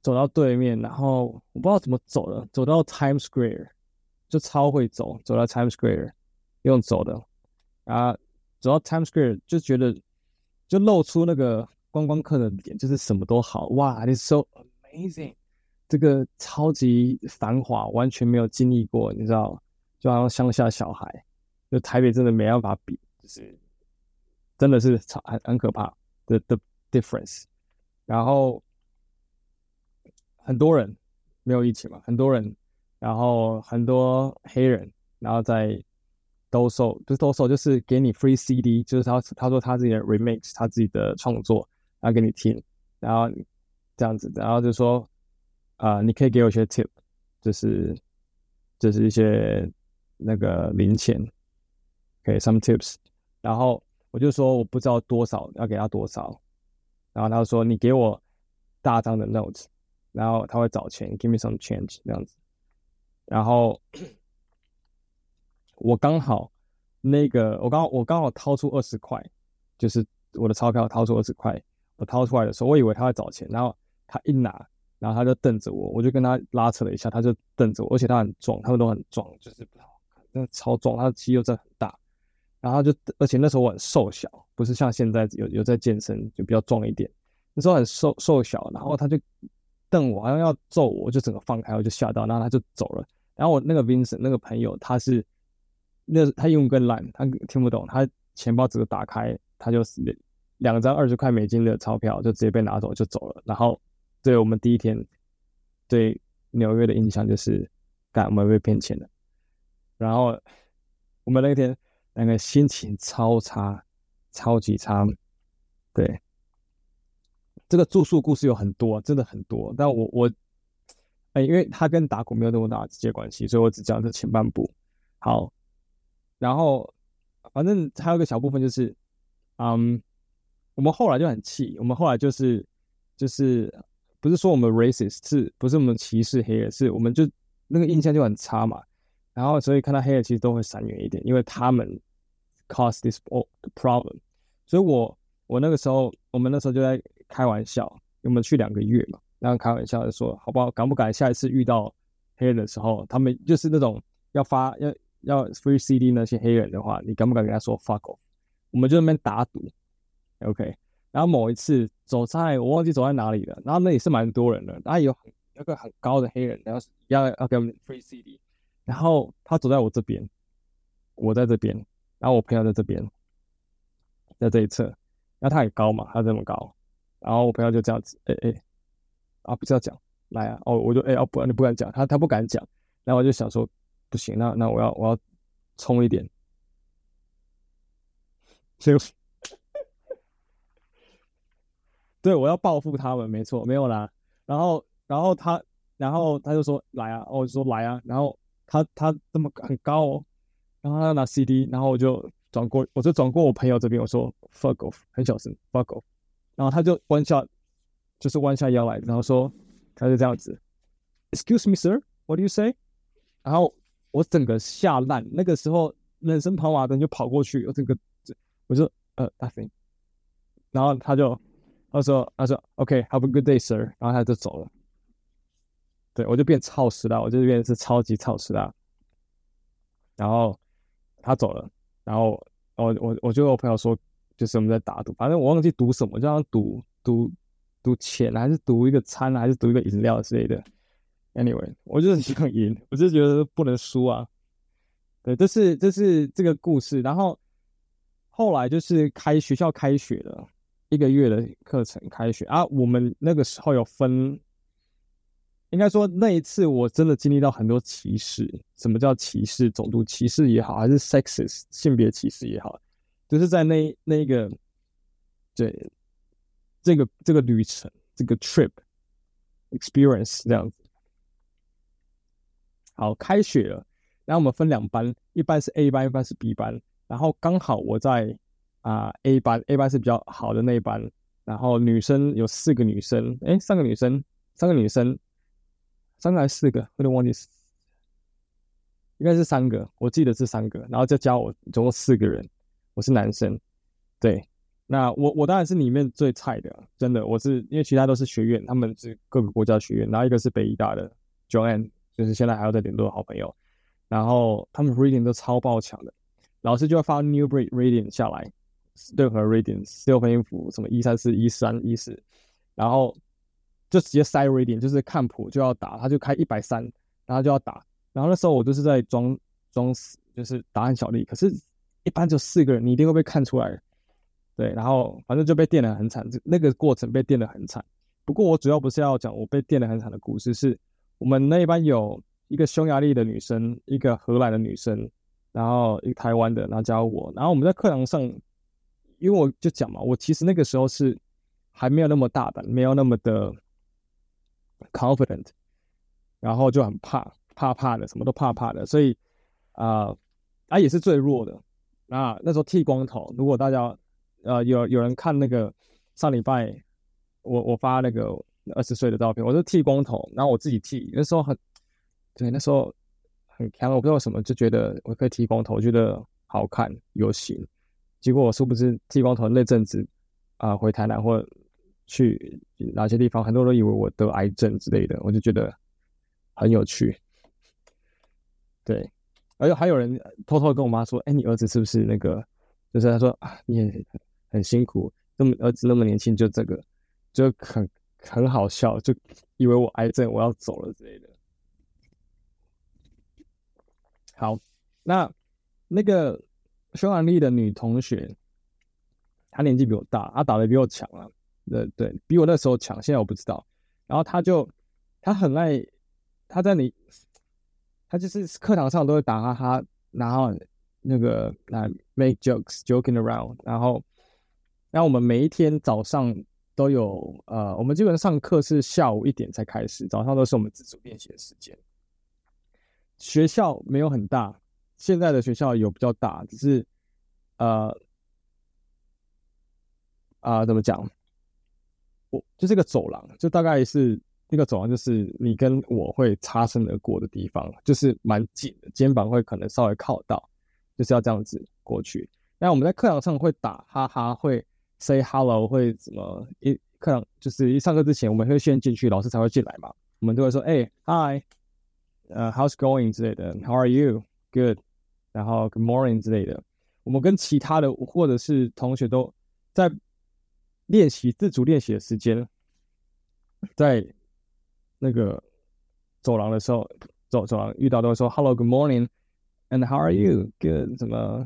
走到对面，然后我不知道怎么走的，走到 Times Square，就超会走，走到 Times Square 用走的，啊，走到 Times Square 就觉得就露出那个。观光客的脸就是什么都好哇，It's so amazing，这个超级繁华，完全没有经历过，你知道，就好像乡下小孩，就台北真的没办法比，就是真的是超很很可怕的的 difference。然后很多人没有疫情嘛，很多人，然后很多黑人，然后在。兜售不是兜售，就是给你 free CD，就是他他说他自己的 remix，他自己的创作。然后给你听，然后这样子，然后就说，啊、你可以给我一些 tip，就是就是一些那个零钱，给 some tips。然后我就说我不知道多少要给他多少，然后他就说你给我大张的 notes，然后他会找钱，give me some change 这样子。然后我刚好那个我刚我刚好掏出二十块，就是我的钞票掏出二十块。我掏出来的时候，我以为他会找钱，然后他一拿，然后他就瞪着我，我就跟他拉扯了一下，他就瞪着我，而且他很壮，他们都很壮，就是不好看，真的超壮，他的肌肉真的很大，然后他就，而且那时候我很瘦小，不是像现在有有在健身，就比较壮一点，那时候很瘦瘦小，然后他就瞪我，好像要揍我，我就整个放开，我就吓到，然后他就走了，然后我那个 Vincent 那个朋友，他是那他英文更烂，他听不懂，他钱包只是打开，他就是。两张二十块美金的钞票就直接被拿走就走了，然后对我们第一天对纽约的印象就是，干我们被骗钱了，然后我们那天那个心情超差，超级差，对，这个住宿故事有很多，真的很多，但我我，哎，因为他跟打鼓没有那么大的直接关系，所以我只讲这前半部。好，然后反正还有一个小部分就是，嗯。我们后来就很气，我们后来就是就是不是说我们 racist，是不是我们歧视黑人，是我们就那个印象就很差嘛。然后所以看到黑人其实都会闪远一点，因为他们 cause this problem。所以我我那个时候我们那时候就在开玩笑，我们去两个月嘛，然后开玩笑的说，好不好？敢不敢下一次遇到黑人的时候，他们就是那种要发要要 free CD 那些黑人的话，你敢不敢跟他说 fuck off？我们就那边打赌。OK，然后某一次走在我忘记走在哪里了，然后那也是蛮多人的，然后有很有个很高的黑人，然后要要给我们 free CD，然后他走在我这边，我在这边，然后我朋友在这边，在这一侧，那他很高嘛，他这么高，然后我朋友就这样子，哎哎，啊，不是要讲，来啊，哦，我就哎，哦不，你不敢讲，他他不敢讲，然后我就想说，不行，那那我要我要冲一点，所以，对，我要报复他们，没错，没有啦，然后然后他然后他就说来啊，我就说来啊，然后他他这么很高哦，然后他拿 CD，然后我就。转过，我就转过我朋友这边，我说 fuck off，很小声 fuck off，然后他就弯下，就是弯下腰来，然后说他就这样子，excuse me sir，what do you say？然后我整个吓烂，那个时候人生跑马灯就跑过去，我整个我就呃 nothing，然后他就他说他说 OK，have a good day sir，然后他就走了，对我就变超时了，我就变是超级超时了，然后他走了。然后我我我就跟我朋友说，就是我们在打赌，反正我忘记赌什么，就像赌赌赌钱，还是赌一个餐，还是赌一个饮料之类的。Anyway，我就是想赢，我就觉得不能输啊。对，这是这是这个故事。然后后来就是开学校开学了，一个月的课程开学啊，我们那个时候有分。应该说那一次我真的经历到很多歧视。什么叫歧视？种族歧视也好，还是 sexist 性别歧视也好，就是在那那个对这个这个旅程这个 trip experience 这样子。好，开学了，然后我们分两班，一班是 A 班，一班是 B 班。然后刚好我在啊、A 班，A 班是比较好的那一班。然后女生有四个女生，诶，三个女生，三个女生。三个还是四个？有点忘记，应该是三个，我记得是三个。然后再加我，总共四个人。我是男生，对。那我我当然是里面最菜的，真的。我是因为其他都是学院，他们是各个国家学院。然后一个是北医大的 Joanne，就是现在还要在联络的好朋友。然后他们 reading 都超爆强的，老师就会发 new bread reading 下来，任何 reading 六分音符，什么一三四一三一四，然后。就直接塞 reading，就是看谱就要打，他就开一百三，然后就要打。然后那时候我就是在装装死，就是答案小丽。可是，一般就四个人，你一定会被看出来。对，然后反正就被电得很惨，那个过程被电得很惨。不过我主要不是要讲我被电得很惨的故事，是我们那一班有一个匈牙利的女生，一个荷兰的女生，然后一个台湾的，然后加我。然后我们在课堂上，因为我就讲嘛，我其实那个时候是还没有那么大胆，没有那么的。confident，然后就很怕怕怕的，什么都怕怕的，所以啊，他、也是最弱的。那那时候剃光头，如果大家呃有有人看那个上礼拜我我发那个二十岁的照片，我就剃光头，然后我自己剃，那时候很对，那时候很强，我不知道什么就觉得我可以剃光头，觉得好看有型。结果我殊不知剃光头那阵子啊、回台南或。去哪些地方，很多人都以为我得癌症之类的，我就觉得很有趣。对，而且还有人偷偷跟我妈说：“哎，你儿子是不是那个？”就是他说：“啊，你也很辛苦，那么儿子那么年轻就这个，就很很好笑，就以为我癌症我要走了之类的。”好，那那个匈牙利的女同学，她年纪比我大，她打的比我强啊。对对，比我那时候强，现在我不知道。然后她就她很爱她在你，她就是课堂上都会打哈哈，然后那个来 make jokes joking around。然后，然后我们每一天早上都有呃，我们基本上上课是下午一点才开始，早上都是我们自主练习的时间。学校没有很大，现在的学校有比较大，只是呃啊、怎么讲？我就这个走廊，就大概是那个走廊，就是你跟我会擦身而过的地方，就是蛮近的，肩膀会可能稍微靠到，就是要这样子过去。那我们在课堂上会打哈哈，会 say hello，会怎么一课堂就是一上课之前，我们会先进去，老师才会进来嘛。我们就会说，哎、，hi，呃、how's going 之类的，how are you，good，然后 good morning 之类的。我们跟其他的或者是同学都在。练习自主练习的时间，在那个走廊的时候，走走廊遇到都会说 “Hello, good morning, and how are you? Good.” 什么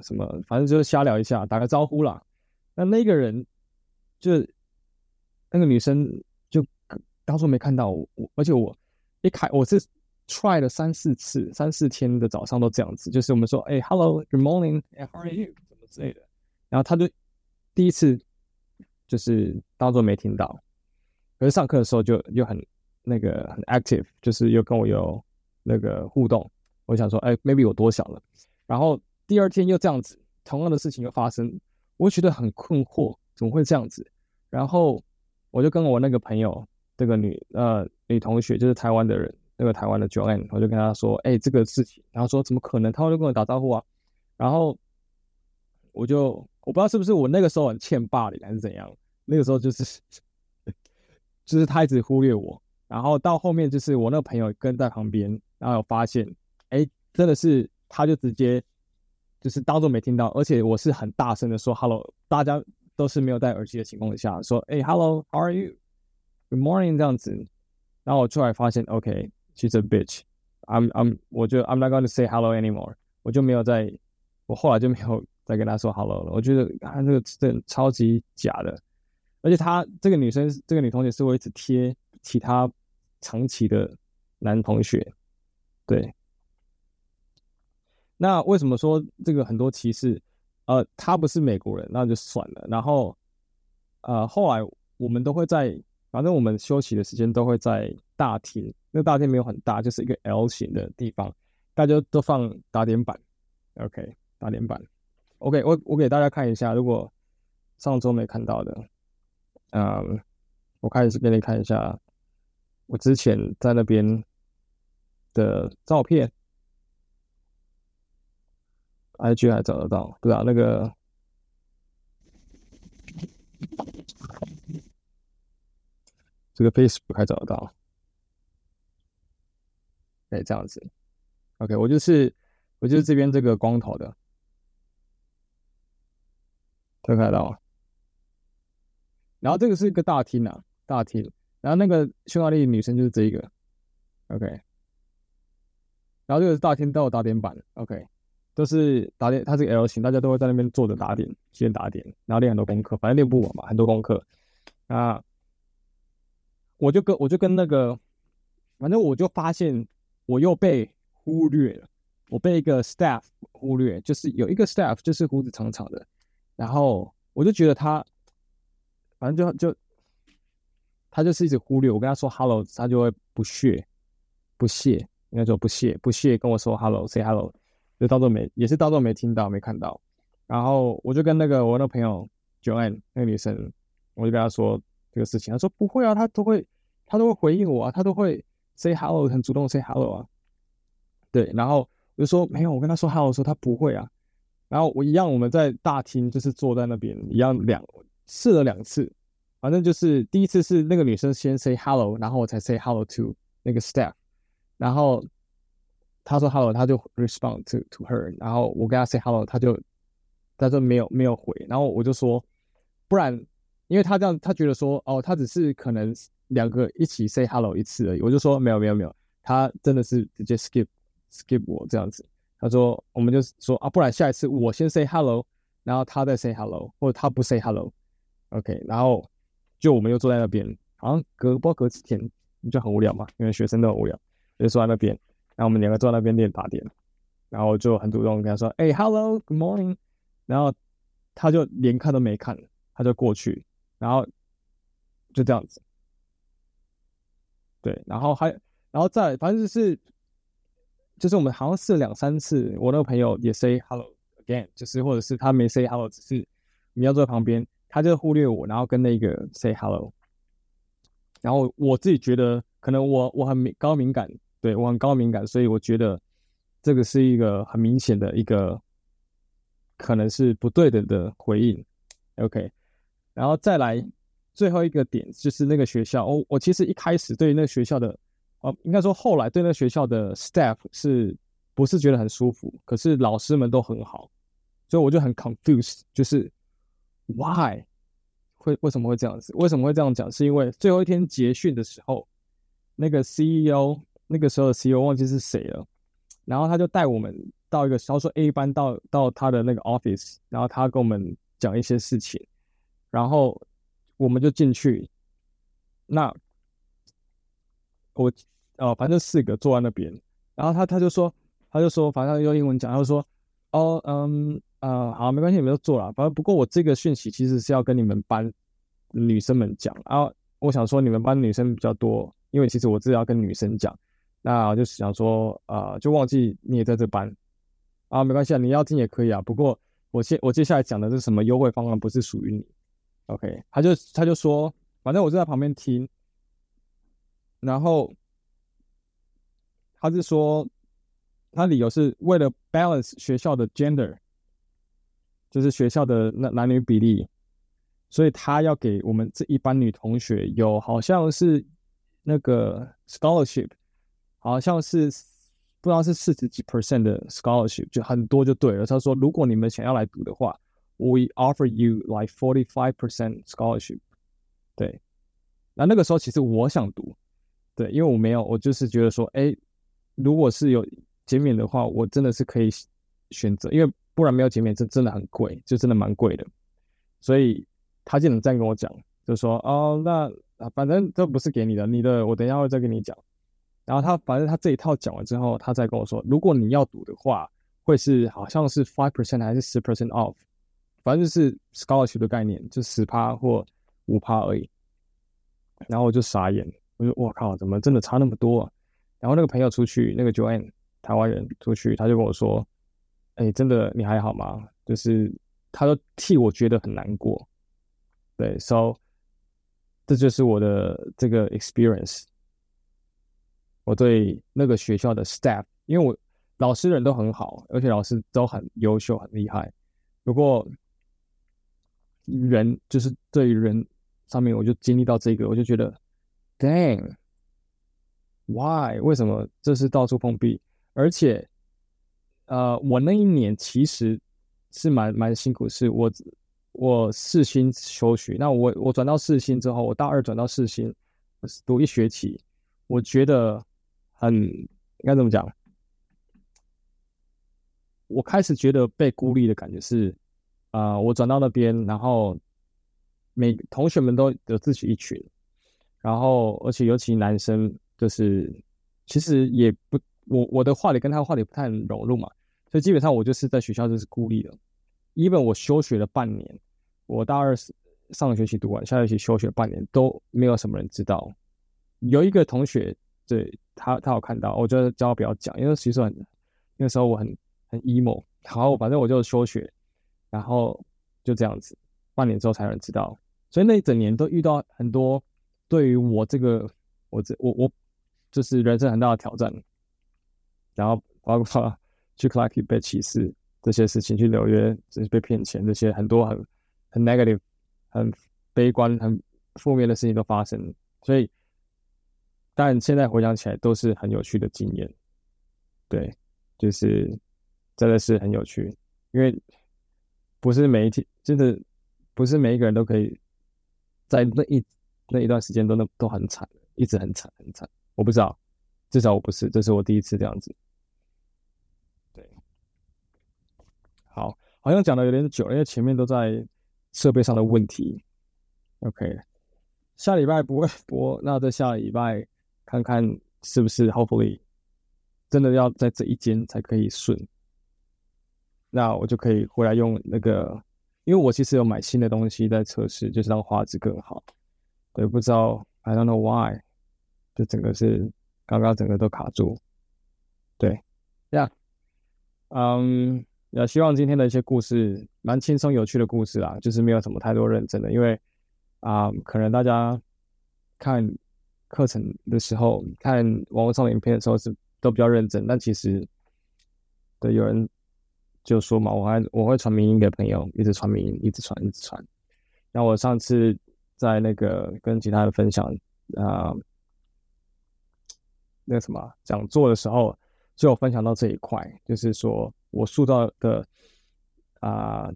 什么，反正就是瞎聊一下，打个招呼啦。那那个人就那个女生就当初没看到我，而且我一开我是 try 了三四次，三四天的早上都这样子，就是我们说哎，hello，good morning，how are you，什么之类的。然后他就第一次就是当做没听到，可是上课的时候就又很那个很 active，就是又跟我有那个互动。我想说，哎，maybe 我多想了。然后第二天又这样子，同样的事情又发生。我觉得很困惑，怎么会这样子？然后我就跟我那个朋友，这个女呃女同学，就是台湾的人，那个台湾的 Joanne，我就跟他说：“哎，这个事情。”然后说：“怎么可能？”他就跟我打招呼啊。然后我就我不知道是不是我那个时候很欠霸凌还是怎样，那个时候就是 [laughs] 就是他一直忽略我。然后到后面就是我那个朋友跟在旁边，然后有发现，哎，真的是他就直接。就是当做没听到，而且我是很大声的说 “hello”，大家都是没有戴耳机的情况下说：“哎，hello，how are you？Good morning。”这样子，然后我出来发现，OK She's a bitch，I'm I'm，我就 I'm not going to say hello anymore，我就没有再，我后来就没有再跟他说 hello 了。我觉得他这个真超级假的，而且他这个女生，这个女同学是会一直贴其他长期的男同学，对。那为什么说这个很多歧视？呃，他不是美国人，那就算了。然后，呃，后来我们都会在，反正我们休息的时间都会在大厅。那大厅没有很大，就是一个 L 型的地方，大家都放打点板。OK，打点板。OK，我我给大家看一下，如果上周没看到的，嗯，我开始给你看一下我之前在那边的照片。IG 还找得到，对啊，那个这个 Facebook 还找得到，哎，这样子，OK，我就是我就是这边这个光头的，可以看到吗？然后这个是一个大厅啊，大厅，然后那个匈牙利女生就是这一个，OK，然后这个是大厅都有打点板，OK。都是打点，它这个 L 型，大家都会在那边坐着打点，先打点，然后练很多功课，反正练不完嘛，很多功课。啊，我就跟我就跟那个，反正我就发现我又被忽略了，我被一个 staff 忽略，就是有一个 staff 就是胡子长长的，然后我就觉得他，反正就就他就是一直忽略我，跟他说 hello，他就会不屑，不屑，应该说不屑，不屑跟我说 hello，say hello。就当做没，也是当做没听到、没看到。然后我就跟那个我那朋友 Joanne 那个女生，我就跟她说这个事情。他说不会啊，他都会，他都会回应我啊，他都会 say hello，很主动 say hello 啊。对，然后我就说没有，我跟他说 hello 的时候，她不会啊。然后我一样，我们在大厅就是坐在那边一样两试了两次，反正就是第一次是那个女生先 say hello，然后我才 say hello to 那个 staff，然后。他说 hello，他就 respond to to her，然后我跟他 say hello，他就他就没有没有回，然后我就说，不然，因为他这样，他觉得说，哦，他只是可能两个一起 say hello 一次而已，我就说没有没有没有，他真的是直接 skip skip 我这样子。他说，我们就说啊，不然下一次我先 say hello，然后他再 say hello，或者他不 say hello，OK 然后就我们又坐在那边，好像隔不知道隔几天就很无聊嘛，因为学生都很无聊，就坐在那边。然后我们两个坐在那边练打点，然后就很主动跟他说：“哎、，hello good morning。”然后他就连看都没看，他就过去，然后就这样子。对，然后还，然后再反正就是，就是我们好像试了两三次，我那个朋友也 say hello again，就是或者是他没 say hello，只是你要坐在旁边，他就忽略我，然后跟那个 say hello。然后我自己觉得，可能我我很敏高敏感。对，我很高敏感，所以我觉得这个是一个很明显的一个可能是不对的的回应。OK，然后再来最后一个点就是那个学校。我我其实一开始对那个学校的，哦，应该说后来对那个学校的 staff 是不是觉得很舒服？可是老师们都很好，所以我就很 confused，就是 why 会为什么会这样子？为什么会这样讲？是因为最后一天结训的时候，那个 CEO。那个时候的 CEO 忘记是谁了，然后他就带我们到一个，他说 A 班到到他的那个 office，然后他跟我们讲一些事情，然后我们就进去。那我哦，反正四个坐在那边，然后他他就说，他就说，反正用英文讲，他就说，哦，嗯，呃，好，没关系，你们都坐了。反正不过我这个讯息其实是要跟你们班女生们讲啊。我想说你们班女生比较多，因为其实我是要跟女生讲。那我就想说，呃，就忘记你也在这班啊，没关系啊，你要听也可以啊。不过我接我接下来讲的是什么优惠方案，不是属于你。OK，他就他就说，反正我就在旁边听，然后他是说，他理由是为了 balance 学校的 gender，就是学校的那男女比例，所以他要给我们这一班女同学有好像是那个 scholarship。好像是不知道是四十几 percent 的 scholarship，就很多就对了。他说，如果你们想要来读的话，we offer you like forty five percent scholarship。对，那那个时候其实我想读，对，因为我没有，我就是觉得说，哎，如果是有减免的话，我真的是可以选择，因为不然没有减免，这真的很贵，就真的蛮贵的。所以他就能这样跟我讲，就说，哦，那反正这不是给你的，你的我等一下会再跟你讲。然后他反正他这一套讲完之后，他再跟我说，如果你要读的话，会是好像是 five percent 还是十 percent off，反正就是 scholarship 的概念，就十趴或五趴而已。然后我就傻眼，我说我靠，怎么真的差那么多啊？然后那个朋友出去，那个 Joanne 台湾人出去，他就跟我说，哎，真的你还好吗？就是他都替我觉得很难过。对，so 这就是我的这个 experience。我对那个学校的 staff，因为我老师人都很好，而且老师都很优秀、很厉害。不过人就是对于人上面，我就经历到这个，我就觉得，damn，why，为什么这是到处碰壁？而且，呃，我那一年其实是蛮蛮辛苦，是我我四新休学，那我我转到四新之后，我大二转到四新读一学期，我觉得。很应该怎么讲？我开始觉得被孤立的感觉是，呃，我转到那边，然后每同学们都有自己一群，然后而且尤其男生，就是其实也不，我我的话里跟他的话里不太融入嘛，所以基本上我就是在学校就是孤立的。even 我休学了半年，我大二上个学期读完，下学期休学半年都没有什么人知道。有一个同学。对他，他有看到，我觉得叫他不要讲，因为其实很那时候我很很 emo，然后反正我就休学，然后就这样子，半年之后才有人知道，所以那一整年都遇到很多对于我这个我这我我就是人生很大的挑战，然后包括 [laughs] 去 c l a r k 被歧视这些事情，去纽约这些被骗钱这些很多很很 negative 很悲观很负面的事情都发生，所以。但现在回想起来都是很有趣的经验，对，就是真的是很有趣，因为不是每一天，真的不是每一个人都可以在那一那一段时间都那都很惨，一直很惨很惨。我不知道，至少我不是，这是我第一次这样子。对，好，好像讲的有点久，因为前面都在设备上的问题。OK，下礼拜不会播，那在下礼拜。看看是不是 hopefully 真的要在这一间才可以顺，那我就可以回来用那个，因为我其实有买新的东西在测试，就是让画质更好。对，不知道 I don't know why，就整个是刚刚整个都卡住。对，这样，嗯，也希望今天的一些故事蛮轻松有趣的故事啦，就是没有什么太多认真的，因为啊、可能大家看。课程的时候，看网络上的影片的时候是都比较认真，但其实，对，有人就说嘛，我还我会传名音给朋友，一直传名音，一直传，一直传。然后我上次在那个跟其他人分享啊、那什么讲座的时候，就分享到这一块，就是说我塑造的啊、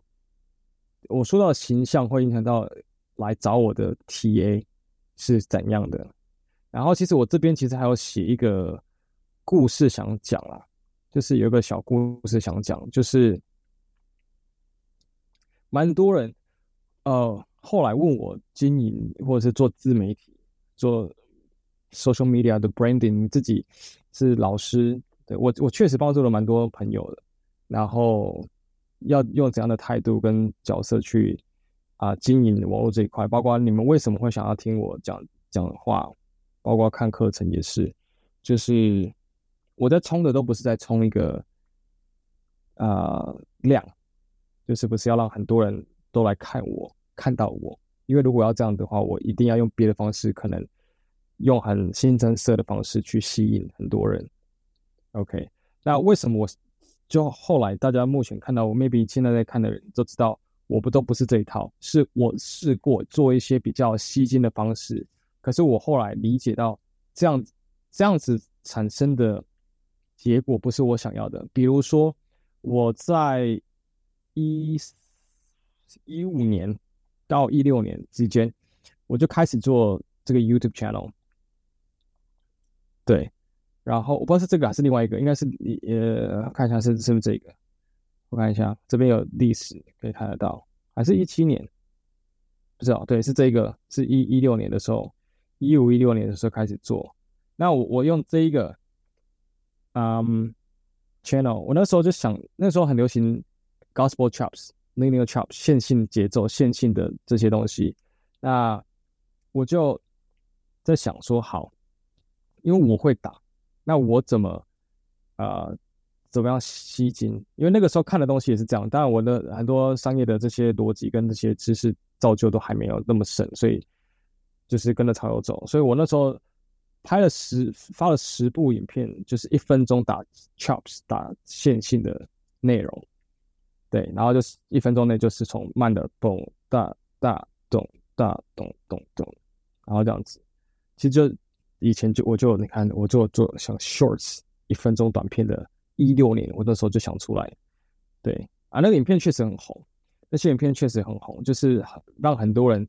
我塑造的形象会影响到来找我的 TA 是怎样的。然后，其实我这边其实还有写一个故事想讲啦，就是有一个小故事想讲，就是蛮多人呃后来问我经营或者是做自媒体做 social media 的 branding，你自己是老师，对，我我确实帮助了蛮多朋友的，然后要用怎样的态度跟角色去啊、经营网络这一块，包括你们为什么会想要听我讲讲话，包括看课程也是，就是。我在冲的都不是在冲一个，呃，量，就是不是要让很多人都来看我，看到我，因为如果要这样的话，我一定要用别的方式，可能用很新增色的方式去吸引很多人。OK，那为什么我就后来大家目前看到我，maybe 现在在看的人都知道，我不都不是这一套，是我试过做一些比较吸睛的方式，可是我后来理解到这样这样子产生的。结果不是我想要的。比如说，我在一一五年到一六年之间，我就开始做这个 YouTube channel。对，然后我不知道是这个还是另外一个，应该是呃，看一下是是不是这个？我看一下，这边有历史可以看得到，还是一七年？不知道，对，是这个，是一一六年的时候，一五一六年的时候开始做。那我我用这一个。嗯、um,，channel，我那时候就想，那时候很流行 gospel chops，那个 chops 线性节奏、线性的这些东西。那我就在想说，好，因为我会打，那我怎么呃怎么样吸睛？因为那个时候看的东西也是这样，当然我的很多商业的这些逻辑跟这些知识造就都还没有那么深，所以就是跟着潮流走。所以我那时候。拍了十发了十部影片，就是一分钟打 chops 打线性的内容，对，然后就是一分钟内就是从慢的咚大大咚大咚咚咚，然后这样子，其实就以前就我就你看我做做像 shorts 一分钟短片的，一六年我那时候就想出来，对啊，那个影片确实很红，那些影片确实很红，就是让很多人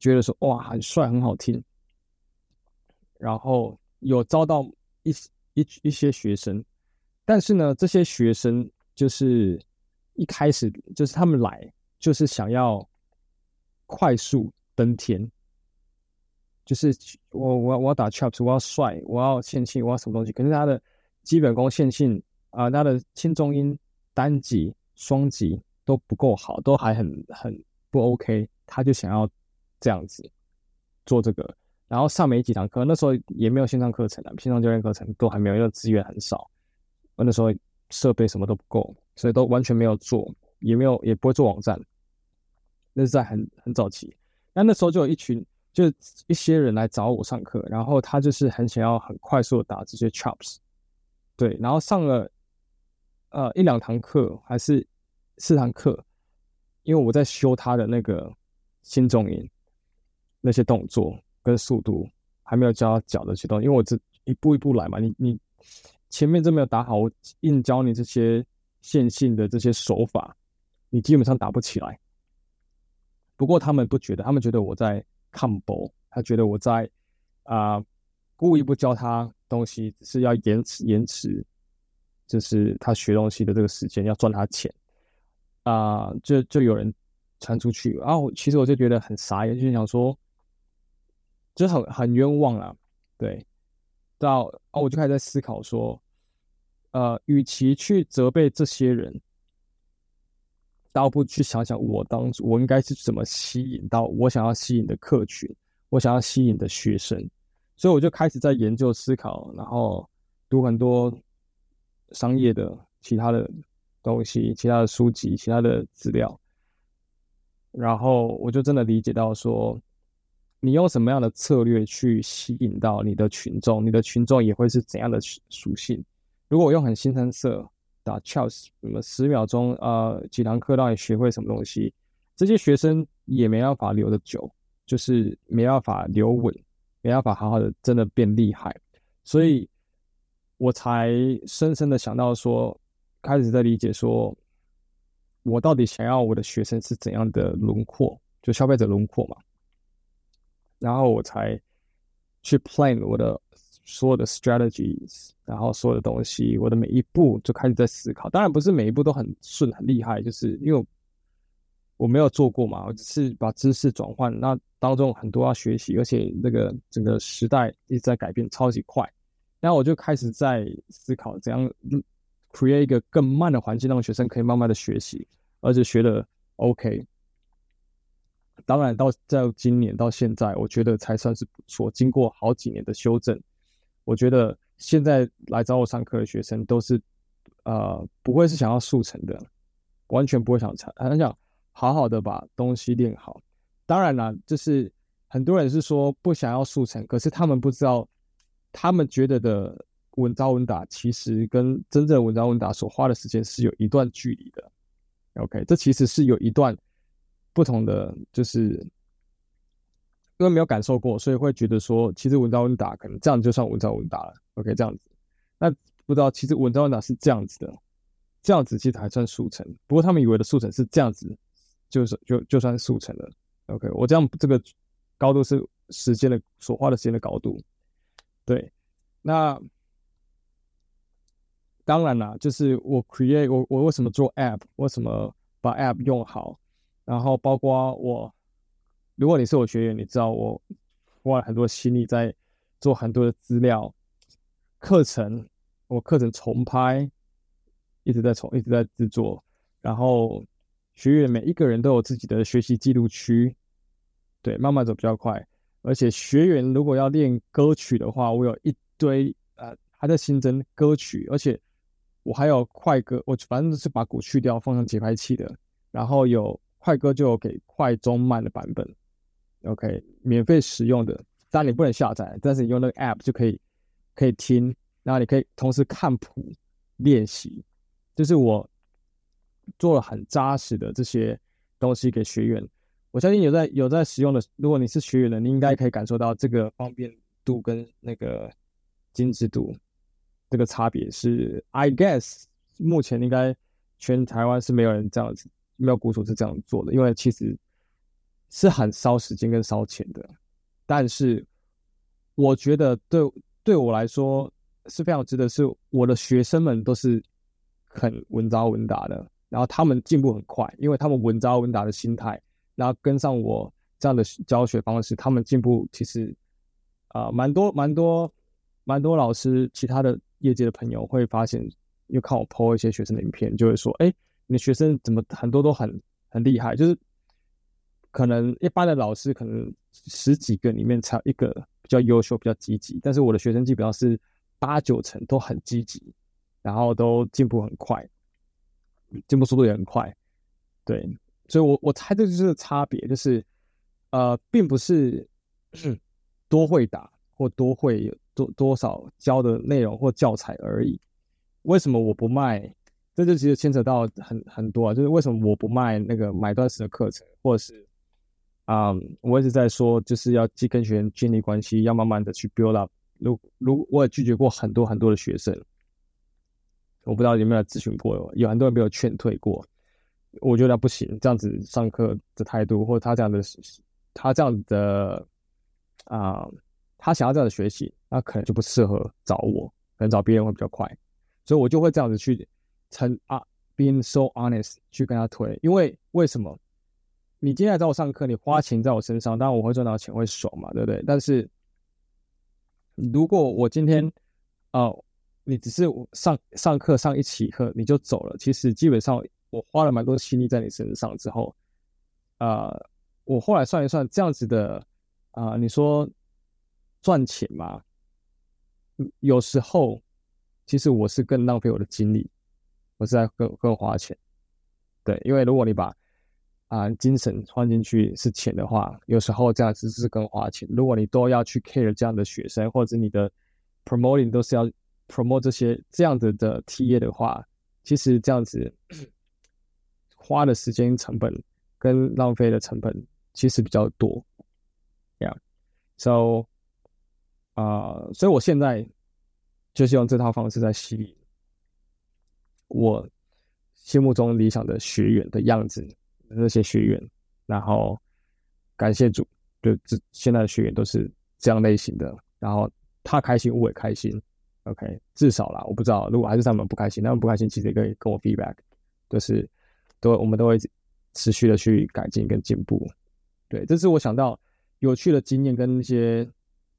觉得说哇很帅很好听。然后有招到一一一些学生，但是呢，这些学生就是一开始就是他们来就是想要快速登天，就是我我我要打 chops，我要帅，我要线性，我要什么东西？可是他的基本功线性啊、他的轻重音单级、双级都不够好，都还很很不 OK，他就想要这样子做这个。然后上没几堂课，那时候也没有线上课程啊，线上教练课程都还没有，因为资源很少。我那时候设备什么都不够，所以都完全没有做，也没有也不会做网站。那是在很很早期。那那时候就有一群，就一些人来找我上课，然后他就是很想要很快速的打这些 chops，对，然后上了呃一两堂课还是四堂课，因为我在修他的那个新重音那些动作。跟速度还没有教脚的这些东西，因为我这一步一步来嘛，你你前面都没有打好，我硬教你这些线性的这些手法，你基本上打不起来。不过他们不觉得，他们觉得我在 combo，他觉得我在啊、故意不教他东西，是要延迟延迟，就是他学东西的这个时间要赚他钱啊、就就有人传出去，然后其实我就觉得很傻眼，就想说。就很很冤枉啊，对，到哦，我就开始在思考说，呃，与其去责备这些人，倒不去想想我当初我应该是怎么吸引到我想要吸引的客群，我想要吸引的学生，所以我就开始在研究思考，然后读很多商业的其他的东西、其他的书籍、其他的资料，然后我就真的理解到说。你用什么样的策略去吸引到你的群众？你的群众也会是怎样的属性？如果我用很新三色打 chops，什么十秒钟呃几堂课让你学会什么东西，这些学生也没办法留得久，就是没办法留稳，没办法好好的真的变厉害，所以我才深深的想到说，开始在理解说，我到底想要我的学生是怎样的轮廓，就消费者轮廓嘛。然后我才去 plan 我的所有的 strategies，然后所有的东西，我的每一步就开始在思考。当然不是每一步都很顺很厉害，就是因为我没有做过嘛，我只是把知识转换。那当中很多要学习，而且那个整个时代一直在改变，超级快。然后我就开始在思考怎样 create 一个更慢的环境，让学生可以慢慢的学习，而且学的 OK。当然，到在今年到现在，我觉得才算是不错。经过好几年的修正，我觉得现在来找我上课的学生都是，呃，不会是想要速成的，完全不会想成很想好好的把东西练好。当然了，就是很多人是说不想要速成，可是他们不知道，他们觉得的稳扎稳打，其实跟真正稳扎稳打所花的时间是有一段距离的。OK，这其实是有一段。不同的就是，因为没有感受过，所以会觉得说，其实稳扎稳打可能这样就算稳扎稳打了。OK，这样子，那不知道其实稳扎稳打是这样子的，这样子其实还算速成。不过他们以为的速成是这样子，就是就就算速成了。OK，我这样这个高度是时间的所花的时间的高度。对，那当然啦，就是我 create 我我为什么做 app，为什么把 app 用好？然后包括我，如果你是我学员，你知道我花了很多心力在做很多的资料、课程，我课程重拍，一直在重，一直在制作。然后学员每一个人都有自己的学习记录区，对，慢慢走比较快。而且学员如果要练歌曲的话，我有一堆呃还在新增歌曲，而且我还有快歌，我反正是把鼓去掉，放上节拍器的，然后有。快歌就有给快、中、慢的版本，OK，免费使用的，当然你不能下载，但是你用那个 App 就可以可以听，然后你可以同时看谱练习，就是我做了很扎实的这些东西给学员。我相信有在有在使用的，如果你是学员的，你应该可以感受到这个方便度跟那个精致度这个差别是，I guess 目前应该全台湾是没有人这样子。没有鼓手是这样做的，因为其实是很烧时间跟烧钱的。但是我觉得对对我来说是非常值得，是我的学生们都是很稳扎稳打的，然后他们进步很快，因为他们稳扎稳打的心态，然后跟上我这样的教学方式，他们进步其实啊、蛮多蛮多蛮多老师，其他的业界的朋友会发现，又看我 po 一些学生的影片，就会说，哎。你学生怎么很多都很很厉害？就是可能一般的老师可能十几个里面才有一个比较优秀、比较积极，但是我的学生基本上是八九成都很积极，然后都进步很快，进步速度也很快。对，所以我我猜这就是差别，就是呃，并不是 [clears throat] 多会打或多会多多少教的内容或教材而已。为什么我不卖？这就其实牵扯到很很多啊，就是为什么我不卖那个买断式的课程，或者是啊、我一直在说，就是要既跟学员建立关系，要慢慢的去 build up。如如我也拒绝过很多很多的学生，我不知道有没有咨询过，有很多人被我劝退过。我觉得不行，这样子上课的态度，或者他这样的他这样的啊、他想要这样的学习，那可能就不适合找我，可能找别人会比较快，所以我就会这样子去。成啊，being so honest 去跟他推，因为为什么？你今天来找我上课，你花钱在我身上，当然我会赚到钱，会爽嘛，对不对？但是如果我今天哦、你只是上上课上一期课你就走了，其实基本上我花了蛮多心力在你身上之后，啊、我后来算一算，这样子的啊、你说赚钱嘛？有时候其实我是更浪费我的精力。我是在更更花钱，对，因为如果你把啊、精神换进去是钱的话，有时候这样子是更花钱。如果你都要去 care 这样的学生，或者你的 promoting 都是要 promote 这些这样子的 TA 的话，其实这样子花的时间成本跟浪费的成本其实比较多，Yeah，so 啊、所以我现在就是用这套方式在吸引。我心目中理想的学员的样子，那些学员，然后感谢主，就这现在的学员都是这样类型的，然后他开心，我也开心。OK，至少啦，我不知道，如果还是他们不开心，他们不开心，其实也可以跟我 feedback，就是都我们都会持续的去改进跟进步。对，这是我想到有趣的经验跟一些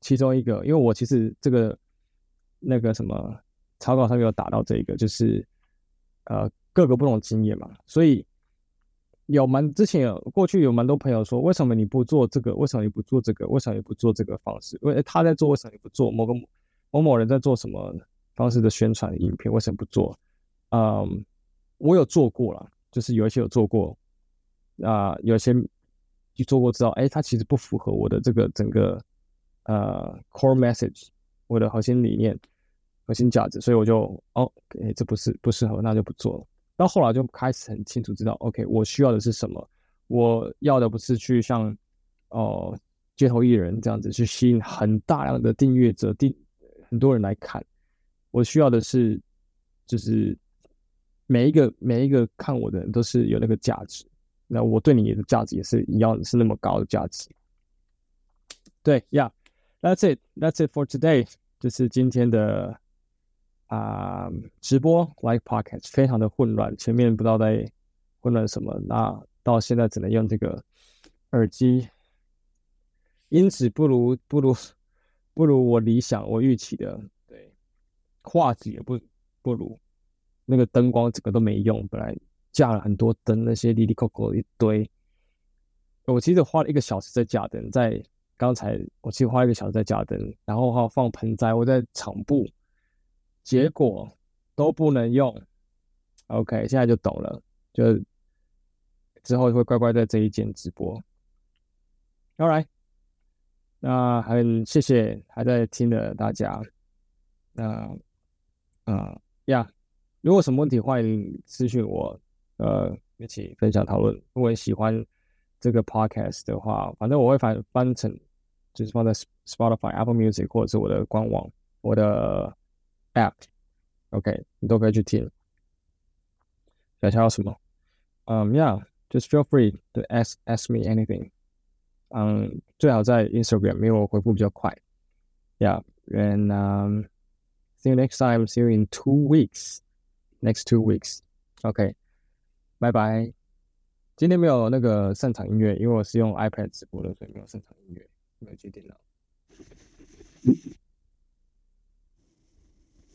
其中一个，因为我其实这个那个什么草稿上面有打到这个，就是呃各个不同的经验嘛，所以有蛮之前有过去有蛮多朋友说，为什么你不做这个？为什么你不做这个？为什么你不做这个方式？因为他在做，为什么你不做某个？某某人在做什么方式的宣传影片？为什么不做？嗯，我有做过了，就是有一些有做过，啊、有些就做过知道，哎，它其实不符合我的这个整个呃 core message，我的核心理念、核心价值，所以我就哦，哎，这不是不适合，那就不做了。到后来就开始很清楚知道，OK，我需要的是什么？我要的不是去像哦、街头艺人这样子去吸引很大量的订阅者订。很多人来看，我需要的是，就是每一个每一个看我的人都是有那个价值，那我对你的价值也是一样的，是那么高的价值。对，Yeah，that's it，that's it for today，就是今天的啊、呃、直播 like Podcast，非常的混乱，前面不知道在混乱什么，那到现在只能用这个耳机，音质不如不如。不如我理想，我预期的，对，画质也不不如，那个灯光整个都没用，本来架了很多灯，那些滴滴扣扣一堆，我其实花了一个小时在架灯，在刚才我其实花了一个小时在架灯，然后还有放盆栽，我在场布，结果都不能用，OK，现在就懂了，就之后会乖乖在这一间直播，All right。那很谢谢还在听的大家，那啊呀，如果什么问题，欢迎私讯我，呃，一起分享讨论。如果你喜欢这个 podcast 的话，反正我会翻翻成，就是放在 Spotify、Apple Music 或者是我的官网、我的 App，OK，你都可以去听。想想要什么？嗯，Yeah，just feel free to ask ask me anything。嗯，最好在 Instagram，因为我回复比较快。Yeah，and um, see you next time. See you in two weeks. Next two weeks. OK，拜拜。今天没有那个散场音乐，因为我是用 iPad 直播的，所以没有散场音乐，没有接电脑。